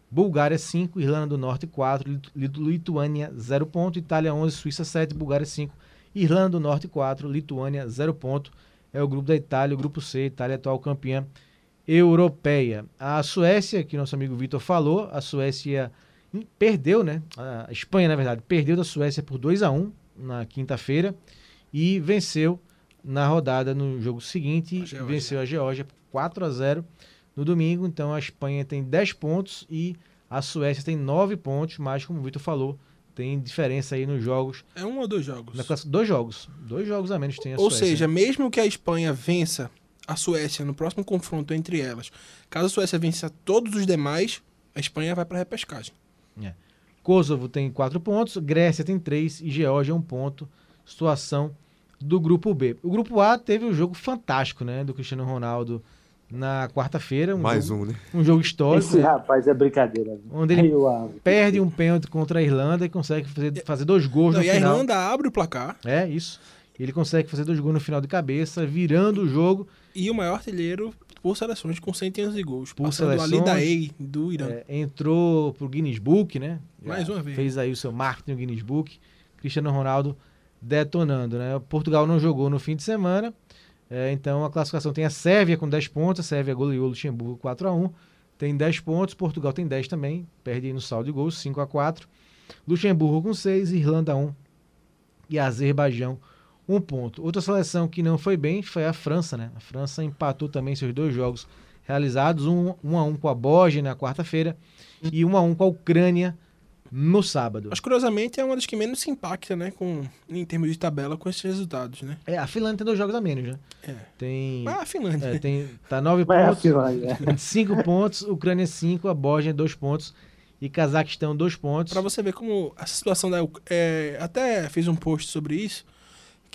Bulgária 5, Irlanda do Norte 4, Lit- Lituânia 0 ponto, Itália 11, Suíça 7, Bulgária 5 Irlanda do Norte 4, Lituânia 0 ponto. É o grupo da Itália, o grupo C, Itália atual campeã europeia. A Suécia, que nosso amigo Vitor falou, a Suécia em- perdeu, né? A Espanha, na verdade, perdeu da Suécia por 2 a 1 na quinta-feira e venceu na rodada no jogo seguinte, A Geórgia. venceu a Geórgia por 4 a 0 no domingo. Então a Espanha tem 10 pontos e a Suécia tem 9 pontos, mas como o Vitor falou, tem diferença aí nos jogos. É um ou dois jogos. Na classe, dois jogos. Dois jogos a menos tem a Ou Suécia. seja, mesmo que a Espanha vença a Suécia no próximo confronto entre elas, caso a Suécia vença todos os demais, a Espanha vai para repescagem. Kosovo tem 4 pontos, Grécia tem 3 e Geórgia 1 ponto. Situação do grupo B. O grupo A teve um jogo fantástico, né, do Cristiano Ronaldo na quarta-feira, um Mais jogo, um, né? um jogo histórico, Esse rapaz é brincadeira. onde ele Eu amo. perde um pênalti contra a Irlanda e consegue fazer, fazer dois gols Não, no e a final. Irlanda abre o placar É isso. Ele consegue fazer dois gols no final de cabeça, virando o jogo. E o maior artilheiro por seleções com 100 anos de gols. Por passando ali seleções. da EI do Irã. É, entrou pro Guinness Book, né? Mais uma vez. Fez aí o seu marketing no Guinness Book. Cristiano Ronaldo detonando, né? Portugal não jogou no fim de semana. é, então a classificação tem a Sérvia com 10 pontos. A Sérvia goleou o Luxemburgo 4 a 1 Tem 10 pontos. Portugal tem 10 também. Perde aí no saldo de gols, 5 a 4 Luxemburgo com 6, Irlanda 1 e Azerbaijão 1 ponto. Outra seleção que não foi bem foi a França, né? A França empatou também seus dois jogos realizados, um, um a um com a Bósnia na quarta-feira e um a um com a Ucrânia no sábado. Mas curiosamente é uma das que menos se impacta, né, com, em termos de tabela com esses resultados, né? É, a Finlândia tem dois jogos a menos, né? É. Tem, Mas a Finlândia. é, tem tá 9 Mas é pontos, Finlândia. [laughs] 5 pontos, Ucrânia 5, a Bósnia 2 pontos e Cazaquistão 2 pontos. Pra você ver como a situação da. É, até fiz um post sobre isso.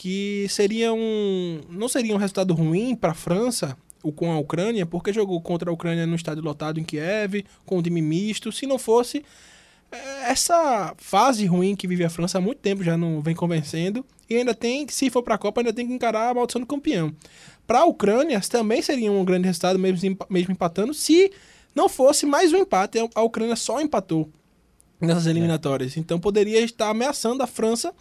Que seria um. Não seria um resultado ruim pra França o, com a Ucrânia, porque jogou contra a Ucrânia no estádio lotado em Kiev, com um time misto. Se não fosse. é, Essa fase ruim que vive a França há muito tempo já não vem convencendo. E ainda tem, que, se for pra Copa, ainda tem que encarar a maldição do campeão. Pra Ucrânia, também seria um grande resultado, mesmo, mesmo empatando, se não fosse mais um empate. A Ucrânia só empatou nessas eliminatórias. Então poderia estar ameaçando a França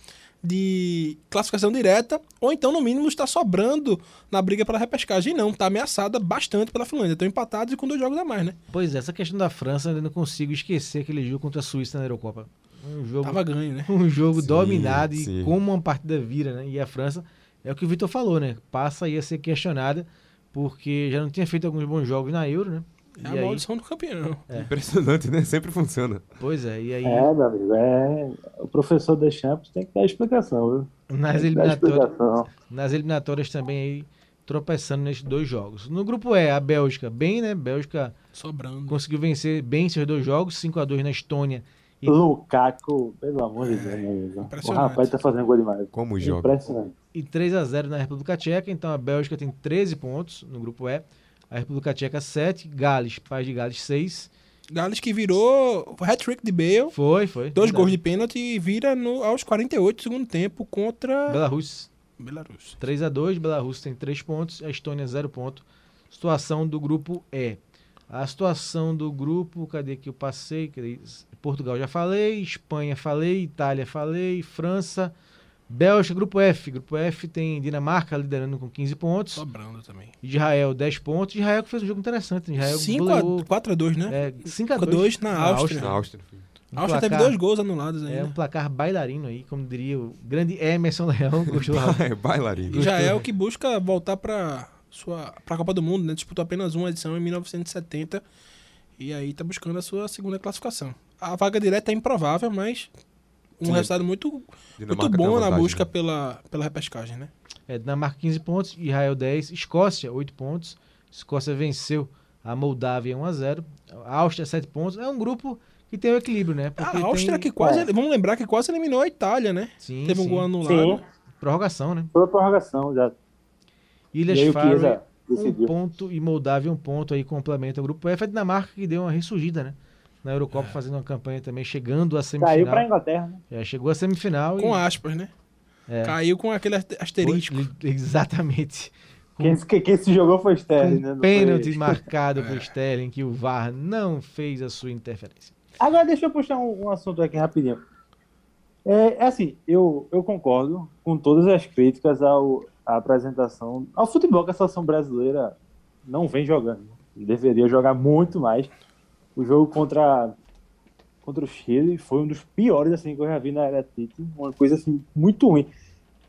de classificação direta, ou então, no mínimo, está sobrando na briga pela repescagem. E não, está ameaçada bastante pela Finlândia. Estão empatados e com dois jogos a mais, né? Pois é, essa questão da França, eu ainda não consigo esquecer aquele jogo contra a Suíça na Eurocopa. Um jogo, Tava ganho, né? um jogo Sim, dominado e sim. como uma partida vira, né? E a França, é o que o Vitor falou, né? Passa aí a ser questionada, porque já não tinha feito alguns bons jogos na Euro, né? É E a aí, maldição do campeão. É. Impressionante, né? Sempre funciona. pois é, e aí É, meu amigo, é. O professor Deschamps tem que dar explicação, viu? nas Tem que dar eliminatórias, explicação. nas eliminatórias também aí tropeçando nesses dois jogos. No grupo E, a Bélgica, bem, né? Bélgica Sobrando. conseguiu vencer bem seus dois jogos, 5 a 2 na Estônia E- Lukaku, pelo amor de Deus, meu amigo. O impressionante. rapaz tá fazendo gol demais. Como joga. Impressionante. e 3 a 0 na República Tcheca. Então a Bélgica tem 13 pontos no grupo E. A República Tcheca 7, Gales, País de Gales 6. Gales que virou hat-trick de Bale. Foi, foi. Dois verdade. gols de pênalti e vira no, aos 48 do segundo tempo contra Belarus Belarus. 3 a 2 Belarus tem 3 pontos, a Estônia 0 ponto. Situação do grupo E. A situação do grupo, cadê que eu passei? Portugal já falei, Espanha falei, Itália falei, França, Bélgica, grupo F. Grupo F tem Dinamarca liderando com 15 pontos, Sobrando também. Israel 10 pontos. Israel que fez um jogo interessante, Israel 5 goleou a 4 a 2, né? é, 5 a 5 a 2 2 na Áustria. Na Áustria. A Áustria Um teve dois gols anulados ainda. É um placar bailarino aí, como diria o grande Emerson Leão, gostou [laughs] É, bailarino. Israel que busca voltar para sua pra Copa do Mundo, né? Disputou apenas uma edição em 1970 e aí tá buscando a sua segunda classificação. A vaga direta é improvável, mas um Sim. resultado muito, muito Dinamarca bom na vantagem, busca né? pela, pela repescagem, né? É, Dinamarca 15 pontos, Israel 10, Escócia 8 pontos. Escócia venceu a Moldávia 1 a 0. A Áustria 7 pontos. É um grupo que tem o equilíbrio, né? Porque A Áustria tem que quase, É. vamos lembrar que quase eliminou a Itália, né? sim, teve um sim. gol anulado. Sim, prorrogação, né? foi prorrogação já. Ilhas aí o Faroe Chiesa um decidiu. ponto e Moldávia um ponto aí complementa o grupo F. A Dinamarca que deu uma ressurgida, né? Na Eurocopa É. fazendo uma campanha também, chegando à Caiu semifinal. pra Inglaterra, né? É, chegou à semifinal Com e... aspas, né? É. Caiu com aquele aste- asterisco. Foi- Exatamente. Quem, quem, quem se jogou foi Sterling, Com né? Pênalti foi- marcado [laughs] por Sterling, que o VAR não fez a sua interferência. Agora deixa eu puxar um, um assunto aqui rapidinho. É, é assim, eu, eu concordo com todas as críticas ao, à apresentação, ao futebol que a seleção brasileira não vem jogando. Deveria jogar muito mais. O jogo contra, contra o Chile foi um dos piores assim, que eu já vi na era Tite. Uma coisa assim, muito ruim.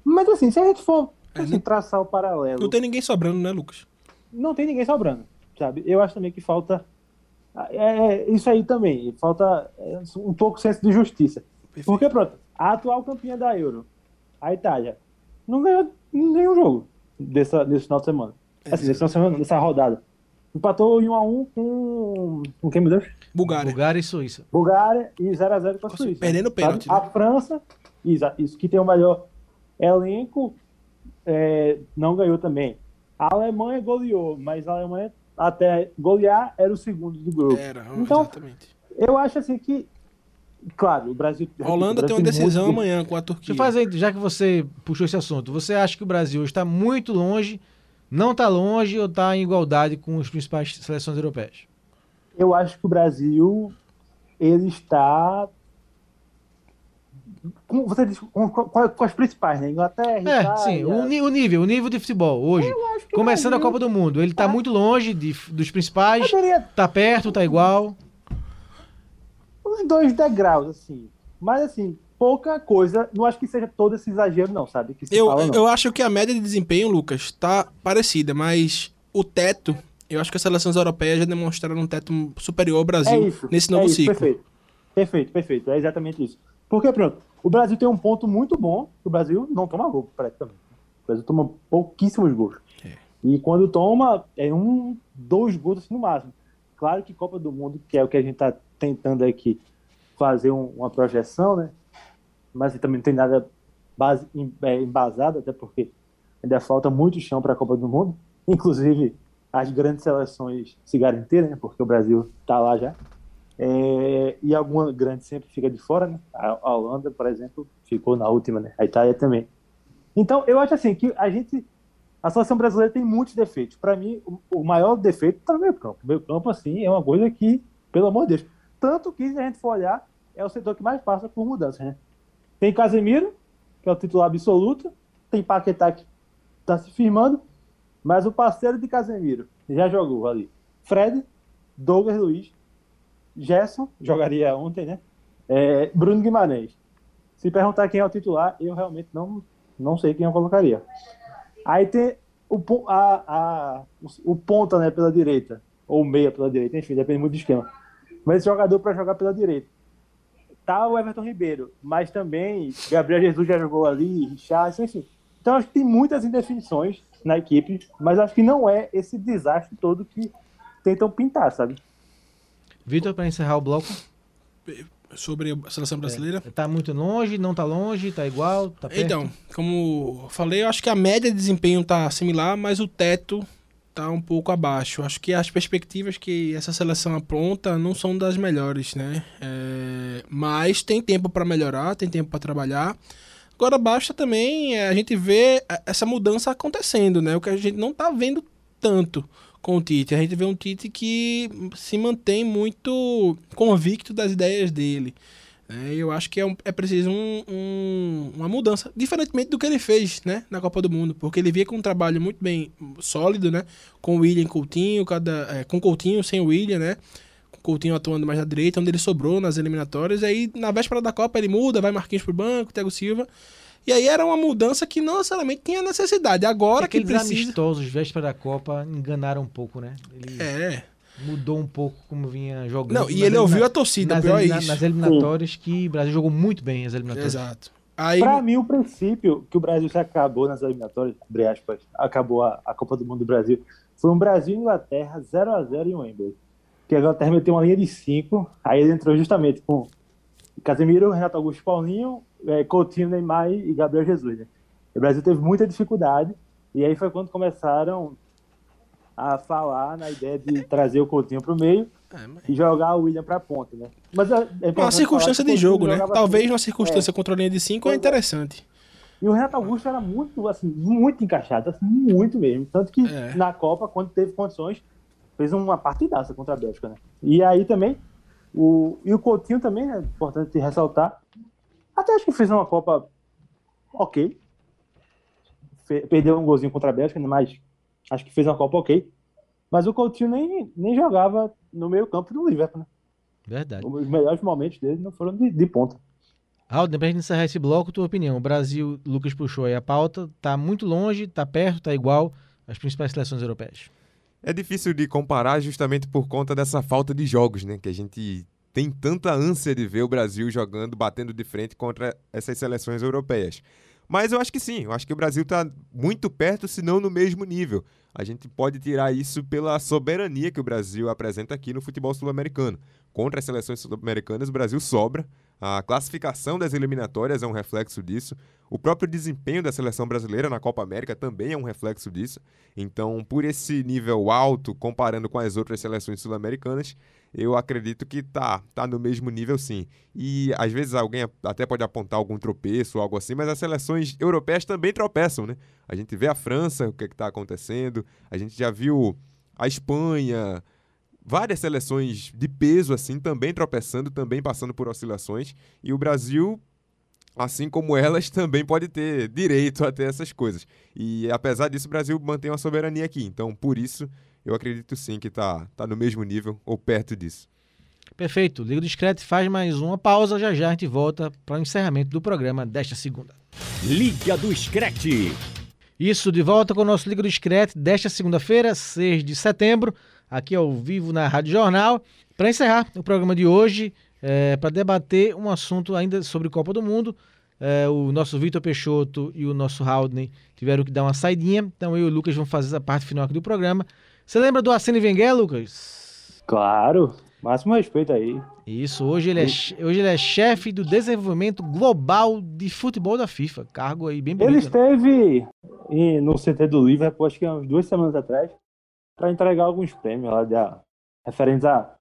Mas assim, se a gente for É, assim, não- traçar o paralelo Não tem ninguém sobrando, né, Lucas? não tem ninguém sobrando, sabe? Eu acho também que falta é, é, isso aí também, falta é, um pouco de senso de justiça. Porque, pronto, a atual campeã da Euro, a Itália, não ganhou nenhum jogo dessa, desse final de semana. Assim, desse final de semana, dessa rodada. Empatou em 1x1 com, com quem, meu Deus? Bulgária. Bulgária e Suíça. Bulgária e 0x0 com a Nossa, Suíça. perdendo sabe? pênalti, né? A França, isso, isso que tem o melhor elenco, é, não ganhou também. A Alemanha goleou, mas a Alemanha até golear era o segundo do grupo. Era, Então, exatamente. Eu acho assim que, claro, o Brasil. A Holanda o tem Brasil uma decisão muito- amanhã com a Deixa Turquia. eu fazer, já que você puxou esse assunto, você acha que o Brasil está muito longe, não está longe ou está em igualdade com as principais seleções europeias? Eu acho que o Brasil ele está com, você diz, com, com- com as principais, né? Inglaterra, É, Itália. sim, o, o nível, o nível de futebol hoje, começando a Brasil Copa do Mundo, ele está tá- muito longe de- dos principais, poderia tá perto, tá igual. uns dois degraus, assim. Mas assim, pouca coisa. Não acho que seja todo esse exagero, não, sabe? Eu, fala, não. eu acho que a média de desempenho, Lucas, tá parecida, mas o teto, eu acho que as seleções europeias já demonstraram um teto superior ao Brasil É isso. nesse novo é isso, ciclo. Perfeito. Perfeito, perfeito. É exatamente isso. Porque, pronto, o Brasil tem um ponto muito bom, que o Brasil não toma gol, praticamente. O Brasil toma pouquíssimos gols. É. E quando toma, é um, dois gols assim no máximo. Claro que Copa do Mundo, que é o que a gente está tentando aqui fazer um- uma projeção, né? Mas também não tem nada base, é, embasado, até porque ainda falta muito chão para a Copa do Mundo. [laughs] Inclusive, as grandes seleções se garantirem, né? Porque o Brasil está lá já. É, e alguma grande sempre fica de fora, né? A, a Holanda, por exemplo, ficou na última, né? A Itália também. Então, eu acho assim que a gente. A seleção brasileira tem muitos defeitos. Para mim, o, o maior defeito está no meio campo. O meio campo, assim, é uma coisa que, pelo amor de Deus. Tanto que, se a gente for olhar, é o setor que mais passa por mudanças, né? Tem Casemiro, que é o titular absoluto. Tem Paquetá, que está se firmando. Mas o parceiro de Casemiro já jogou ali. Fred, Douglas Luiz, Gerson, jogaria ontem, né? É, Bruno Guimarães. Se perguntar quem é o titular, eu realmente não, não sei quem eu colocaria. Aí tem o, a, a, o ponta né, pela direita, ou meia pela direita, enfim, depende muito do esquema. Mas esse jogador para jogar pela direita. Tá o Everton Ribeiro, mas também Gabriel Jesus já jogou ali, Richardson, enfim. Então acho que tem muitas indefinições na equipe, mas acho que não é esse desastre todo que tentam pintar, sabe? Vitor, para encerrar o bloco, Sobre a seleção brasileira. tá muito longe, não tá longe, tá igual, tá perto? Então, como eu falei, eu acho que a média de desempenho tá similar, mas o teto tá um pouco abaixo. Acho que as perspectivas que essa seleção apronta não são das melhores, né? É, mas tem tempo para melhorar, tem tempo para trabalhar. Agora basta também é, a gente ver a- essa mudança acontecendo, né? O que a gente não tá vendo tanto com o Tite. A gente vê um Tite que se mantém muito convicto das ideias dele. Né? eu acho que é, um- é preciso um- um- uma mudança, diferentemente do que ele fez né, na Copa do Mundo, porque ele vinha com um trabalho muito bem sólido, né? Com o William e Coutinho, cada, é, com Coutinho sem o William, né? Com o Coutinho atuando mais na direita, onde ele sobrou nas eliminatórias. Aí, na véspera da Copa, ele muda, vai Marquinhos pro banco, Thiago Silva. E aí era uma mudança que não necessariamente tinha necessidade. Agora que Aqueles precisa. amistosos, véspera da Copa, enganaram um pouco, né? Ele É. mudou um pouco como vinha jogando. Não, e ele ouviu a torcida, nas, pior é isso. nas eliminatórias, que o Brasil jogou muito bem as eliminatórias. Exato. Aí, Para mim, o princípio que o Brasil se acabou nas eliminatórias, abre aspas, acabou a, a Copa do Mundo do Brasil, foi um Brasil e Inglaterra 0x0 em Wembley. Que a Inglaterra meteu uma linha de 5, aí ele entrou justamente com Casemiro, Renato Augusto Paulinho, eh, Coutinho, Neymar e Gabriel Jesus. Né? O Brasil teve muita dificuldade, e aí foi quando começaram a falar na ideia de trazer o Coutinho para o meio É, mas- e jogar o William para a ponta. Né? Mas é, é uma circunstância de jogo, né? Talvez assim. uma circunstância contra a linha de 5 é é. interessante. E o Renato Augusto era muito, assim, muito encaixado, assim, muito mesmo. Tanto que É. na Copa, quando teve condições, fez uma partidaça contra a Bélgica, né? E aí também, o, e o Coutinho também, é importante ressaltar, Até acho que fez uma Copa ok. Fe- perdeu um golzinho contra a Bélgica, mas acho que fez uma Copa ok. Mas o Coutinho nem, nem jogava no meio campo do Liverpool, né? Verdade. Os melhores momentos dele não foram de, de ponta. Raul, pra gente encerrar esse bloco, tua opinião. O Brasil, Lucas puxou aí a pauta, tá muito longe, tá perto, tá igual às principais seleções europeias. É difícil de comparar justamente por conta dessa falta de jogos, né? Que a gente tem tanta ânsia de ver o Brasil jogando, batendo de frente contra essas seleções europeias. Mas eu acho que sim, eu acho que o Brasil está muito perto, se não no mesmo nível. A gente pode tirar isso pela soberania que o Brasil apresenta aqui no futebol sul-americano. Contra as seleções sul-americanas, o Brasil sobra. A classificação das eliminatórias é um reflexo disso. O próprio desempenho da seleção brasileira na Copa América também é um reflexo disso. Então, por esse nível alto, comparando com as outras seleções sul-americanas, eu acredito que tá, tá no mesmo nível sim. E às vezes alguém até pode apontar algum tropeço ou algo assim, mas as seleções europeias também tropeçam, né? A gente vê a França, o que está acontecendo, a gente já viu a Espanha, várias seleções de peso assim também tropeçando, também passando por oscilações, e o Brasil assim como elas, [laughs] também pode ter direito a ter essas coisas. E apesar disso, o Brasil mantém uma soberania aqui. Então, por isso, eu acredito sim que está tá no mesmo nível ou perto disso. Perfeito. Liga do Discreto faz mais uma pausa, já já a gente volta para o encerramento do programa desta segunda. Liga do Screte. Isso, de volta com o nosso Liga do Discreto desta segunda-feira, 6 de setembro, aqui ao vivo na Rádio Jornal. Para encerrar o programa de hoje, é, para debater um assunto ainda sobre Copa do Mundo, é, o nosso Vitor Peixoto e o nosso Haldney tiveram que dar uma saidinha, então eu e o Lucas vamos fazer a parte final aqui do programa. Você lembra do Arsene Wenger, Lucas? Claro, máximo respeito aí. Isso, hoje ele é, hoje ele é chefe do desenvolvimento global de futebol da FIFA. Cargo aí bem Ele bonito. né? esteve em- no CT do Liverpool, acho que há umas duas semanas atrás, para entregar alguns prêmios lá da, referentes à,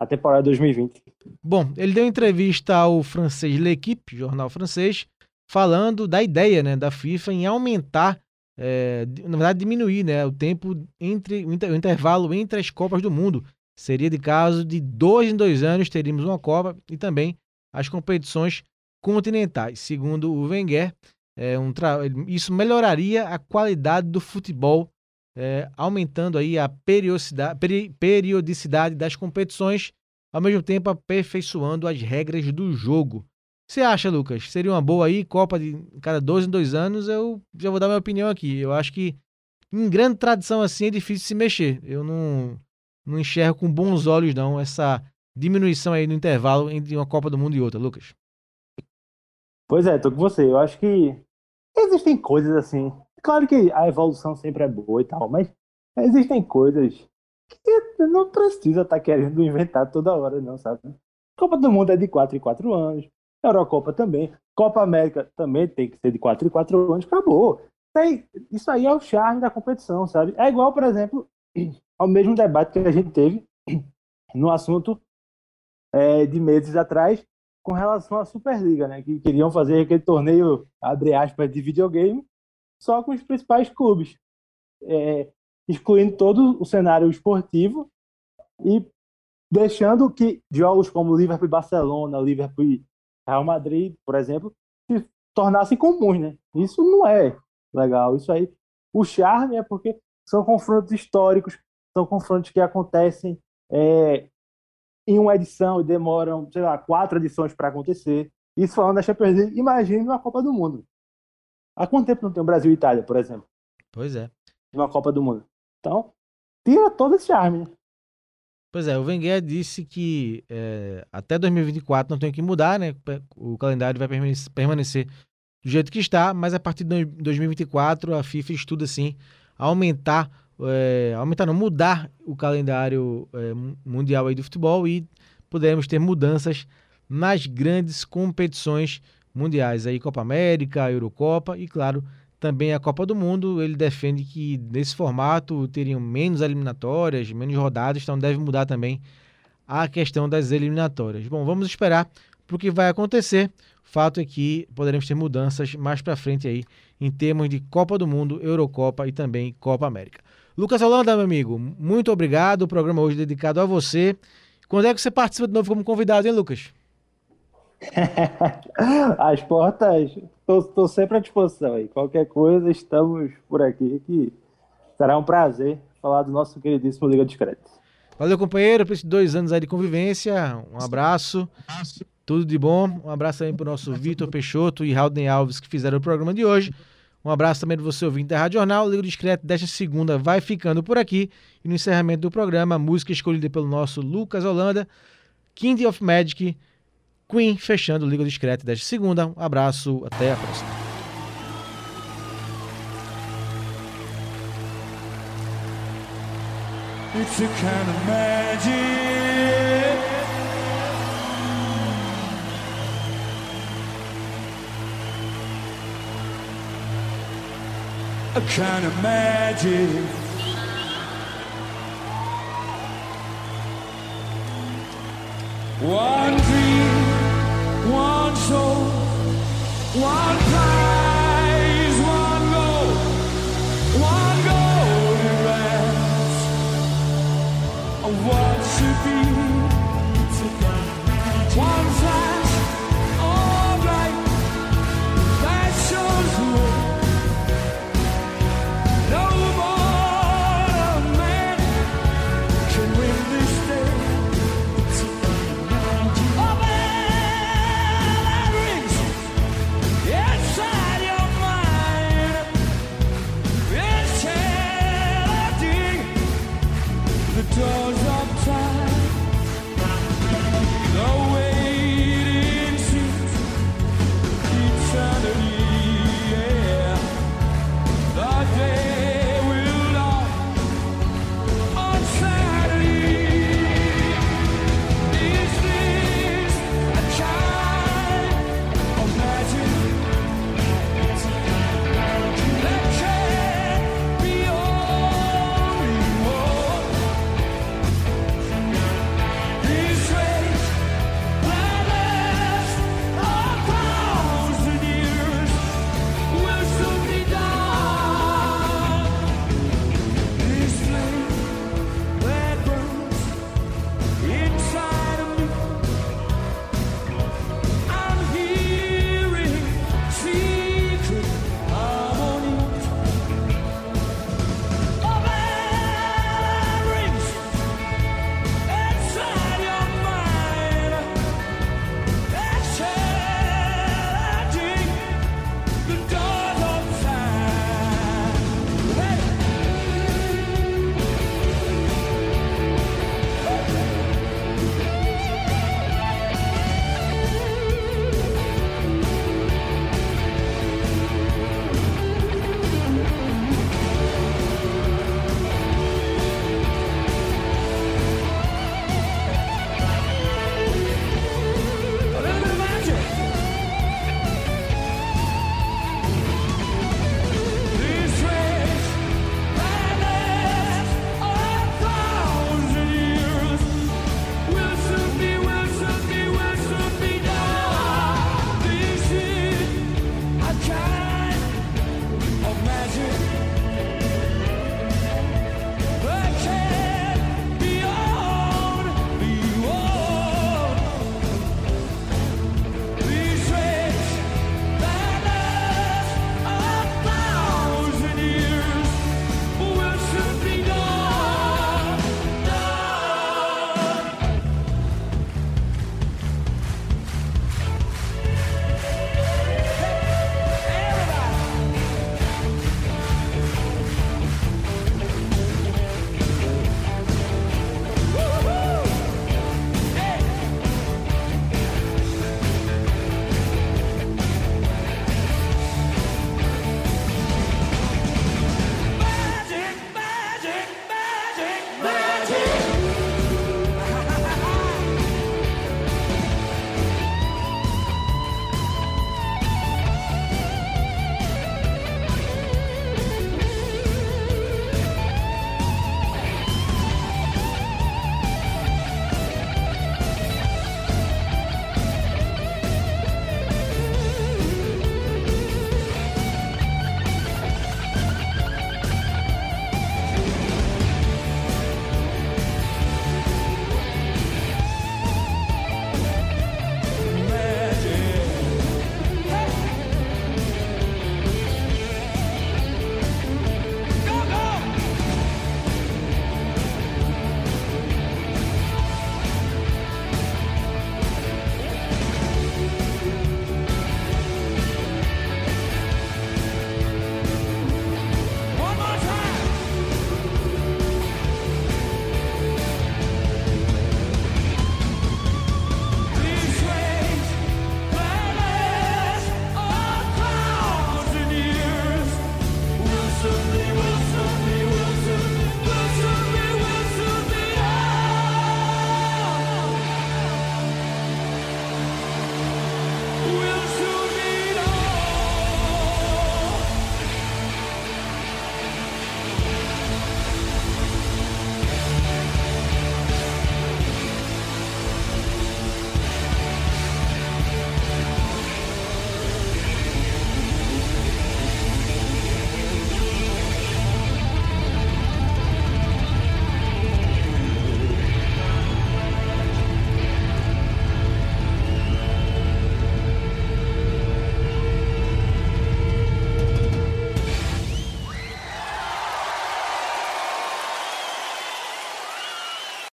à temporada 2020. Bom, ele deu entrevista ao francês L'Equipe, jornal francês, falando da ideia né, da FIFA em aumentar, é, na verdade diminuir né, o tempo entre o, inter- o intervalo entre as Copas do Mundo. Seria de caso de dois em dois anos teríamos uma Copa e também as competições continentais. Segundo o Wenger, é, um tra- isso melhoraria a qualidade do futebol, é, aumentando aí a periodicidade, peri- periodicidade das competições ao mesmo tempo aperfeiçoando as regras do jogo. Você acha, Lucas? Seria uma boa aí, Copa de cada dois em dois anos? Eu já vou dar minha opinião aqui. Eu acho que em grande tradição assim é difícil se mexer. Eu não, não enxergo com bons olhos, não, essa diminuição aí no intervalo entre uma Copa do Mundo e outra, Lucas. Pois é, tô com você. Eu acho que existem coisas assim. Claro que a evolução sempre é boa e tal, mas existem coisas que não precisa estar querendo inventar toda hora, não, sabe? Copa do Mundo é de 4 em 4 anos. Eurocopa também. Copa América também tem que ser de 4 em 4 anos. Acabou. Aí, isso aí é o charme da competição, sabe? É igual, por exemplo, [clears throat] ao mesmo debate que a gente teve [clears throat] no assunto é, de meses atrás com relação à Superliga, né? Que queriam fazer aquele torneio, abre aspas, de videogame, só com os principais clubes, é, excluindo todo o cenário esportivo e deixando que jogos como Liverpool e Barcelona, Liverpool e Real Madrid, por exemplo, se tornassem comuns, né? Isso não é legal. Isso aí, o charme é porque são confrontos históricos, são confrontos que acontecem é, em uma edição e demoram, sei lá, quatro edições para acontecer. Isso falando da Champions League, imagine uma Copa do Mundo. Há quanto tempo não tem o Brasil e Itália, por exemplo, Pois é. numa Copa do Mundo? Então, tira todo esse charme, né? Pois é, o Wenger disse que é, até 2024 não tem que mudar, né? O calendário vai permanecer, do jeito que está, mas a partir de 2024 a FIFA estuda sim aumentar, é, aumentar não, mudar o calendário é, mu- mundial aí do futebol e poderemos ter mudanças nas grandes competições mundiais, aí Copa América, Eurocopa e claro, também a Copa do Mundo, ele defende que nesse formato teriam menos eliminatórias, menos rodadas, então deve mudar também a questão das eliminatórias. Bom, vamos esperar para o que vai acontecer. Fato é que poderemos ter mudanças mais para frente aí em termos de Copa do Mundo, Eurocopa e também Copa América. Lucas Holanda, meu amigo, muito obrigado. O programa hoje é dedicado a você. Quando é que você participa de novo como convidado, hein, Lucas? [laughs] As portas, estou sempre à disposição aí. Qualquer coisa, estamos por aqui. Que será um prazer falar do nosso queridíssimo Liga Discreta. Valeu, companheiro, por esses dois anos aí de convivência. Um abraço. Tudo de bom. Um abraço também pro nosso Vitor Peixoto e Rauden Alves que fizeram o programa de hoje. Um abraço também para você ouvinte da Rádio Jornal. O Liga Discreto desta segunda vai ficando por aqui. E no encerramento do programa, música escolhida pelo nosso Lucas Holanda, King of Magic, Queen, fechando o Liga Discreto desta segunda. Um abraço, até a próxima. It's a kind of magic. A kind of magic. One dream, one soul, one prize, one goal, one golden rest of what to be.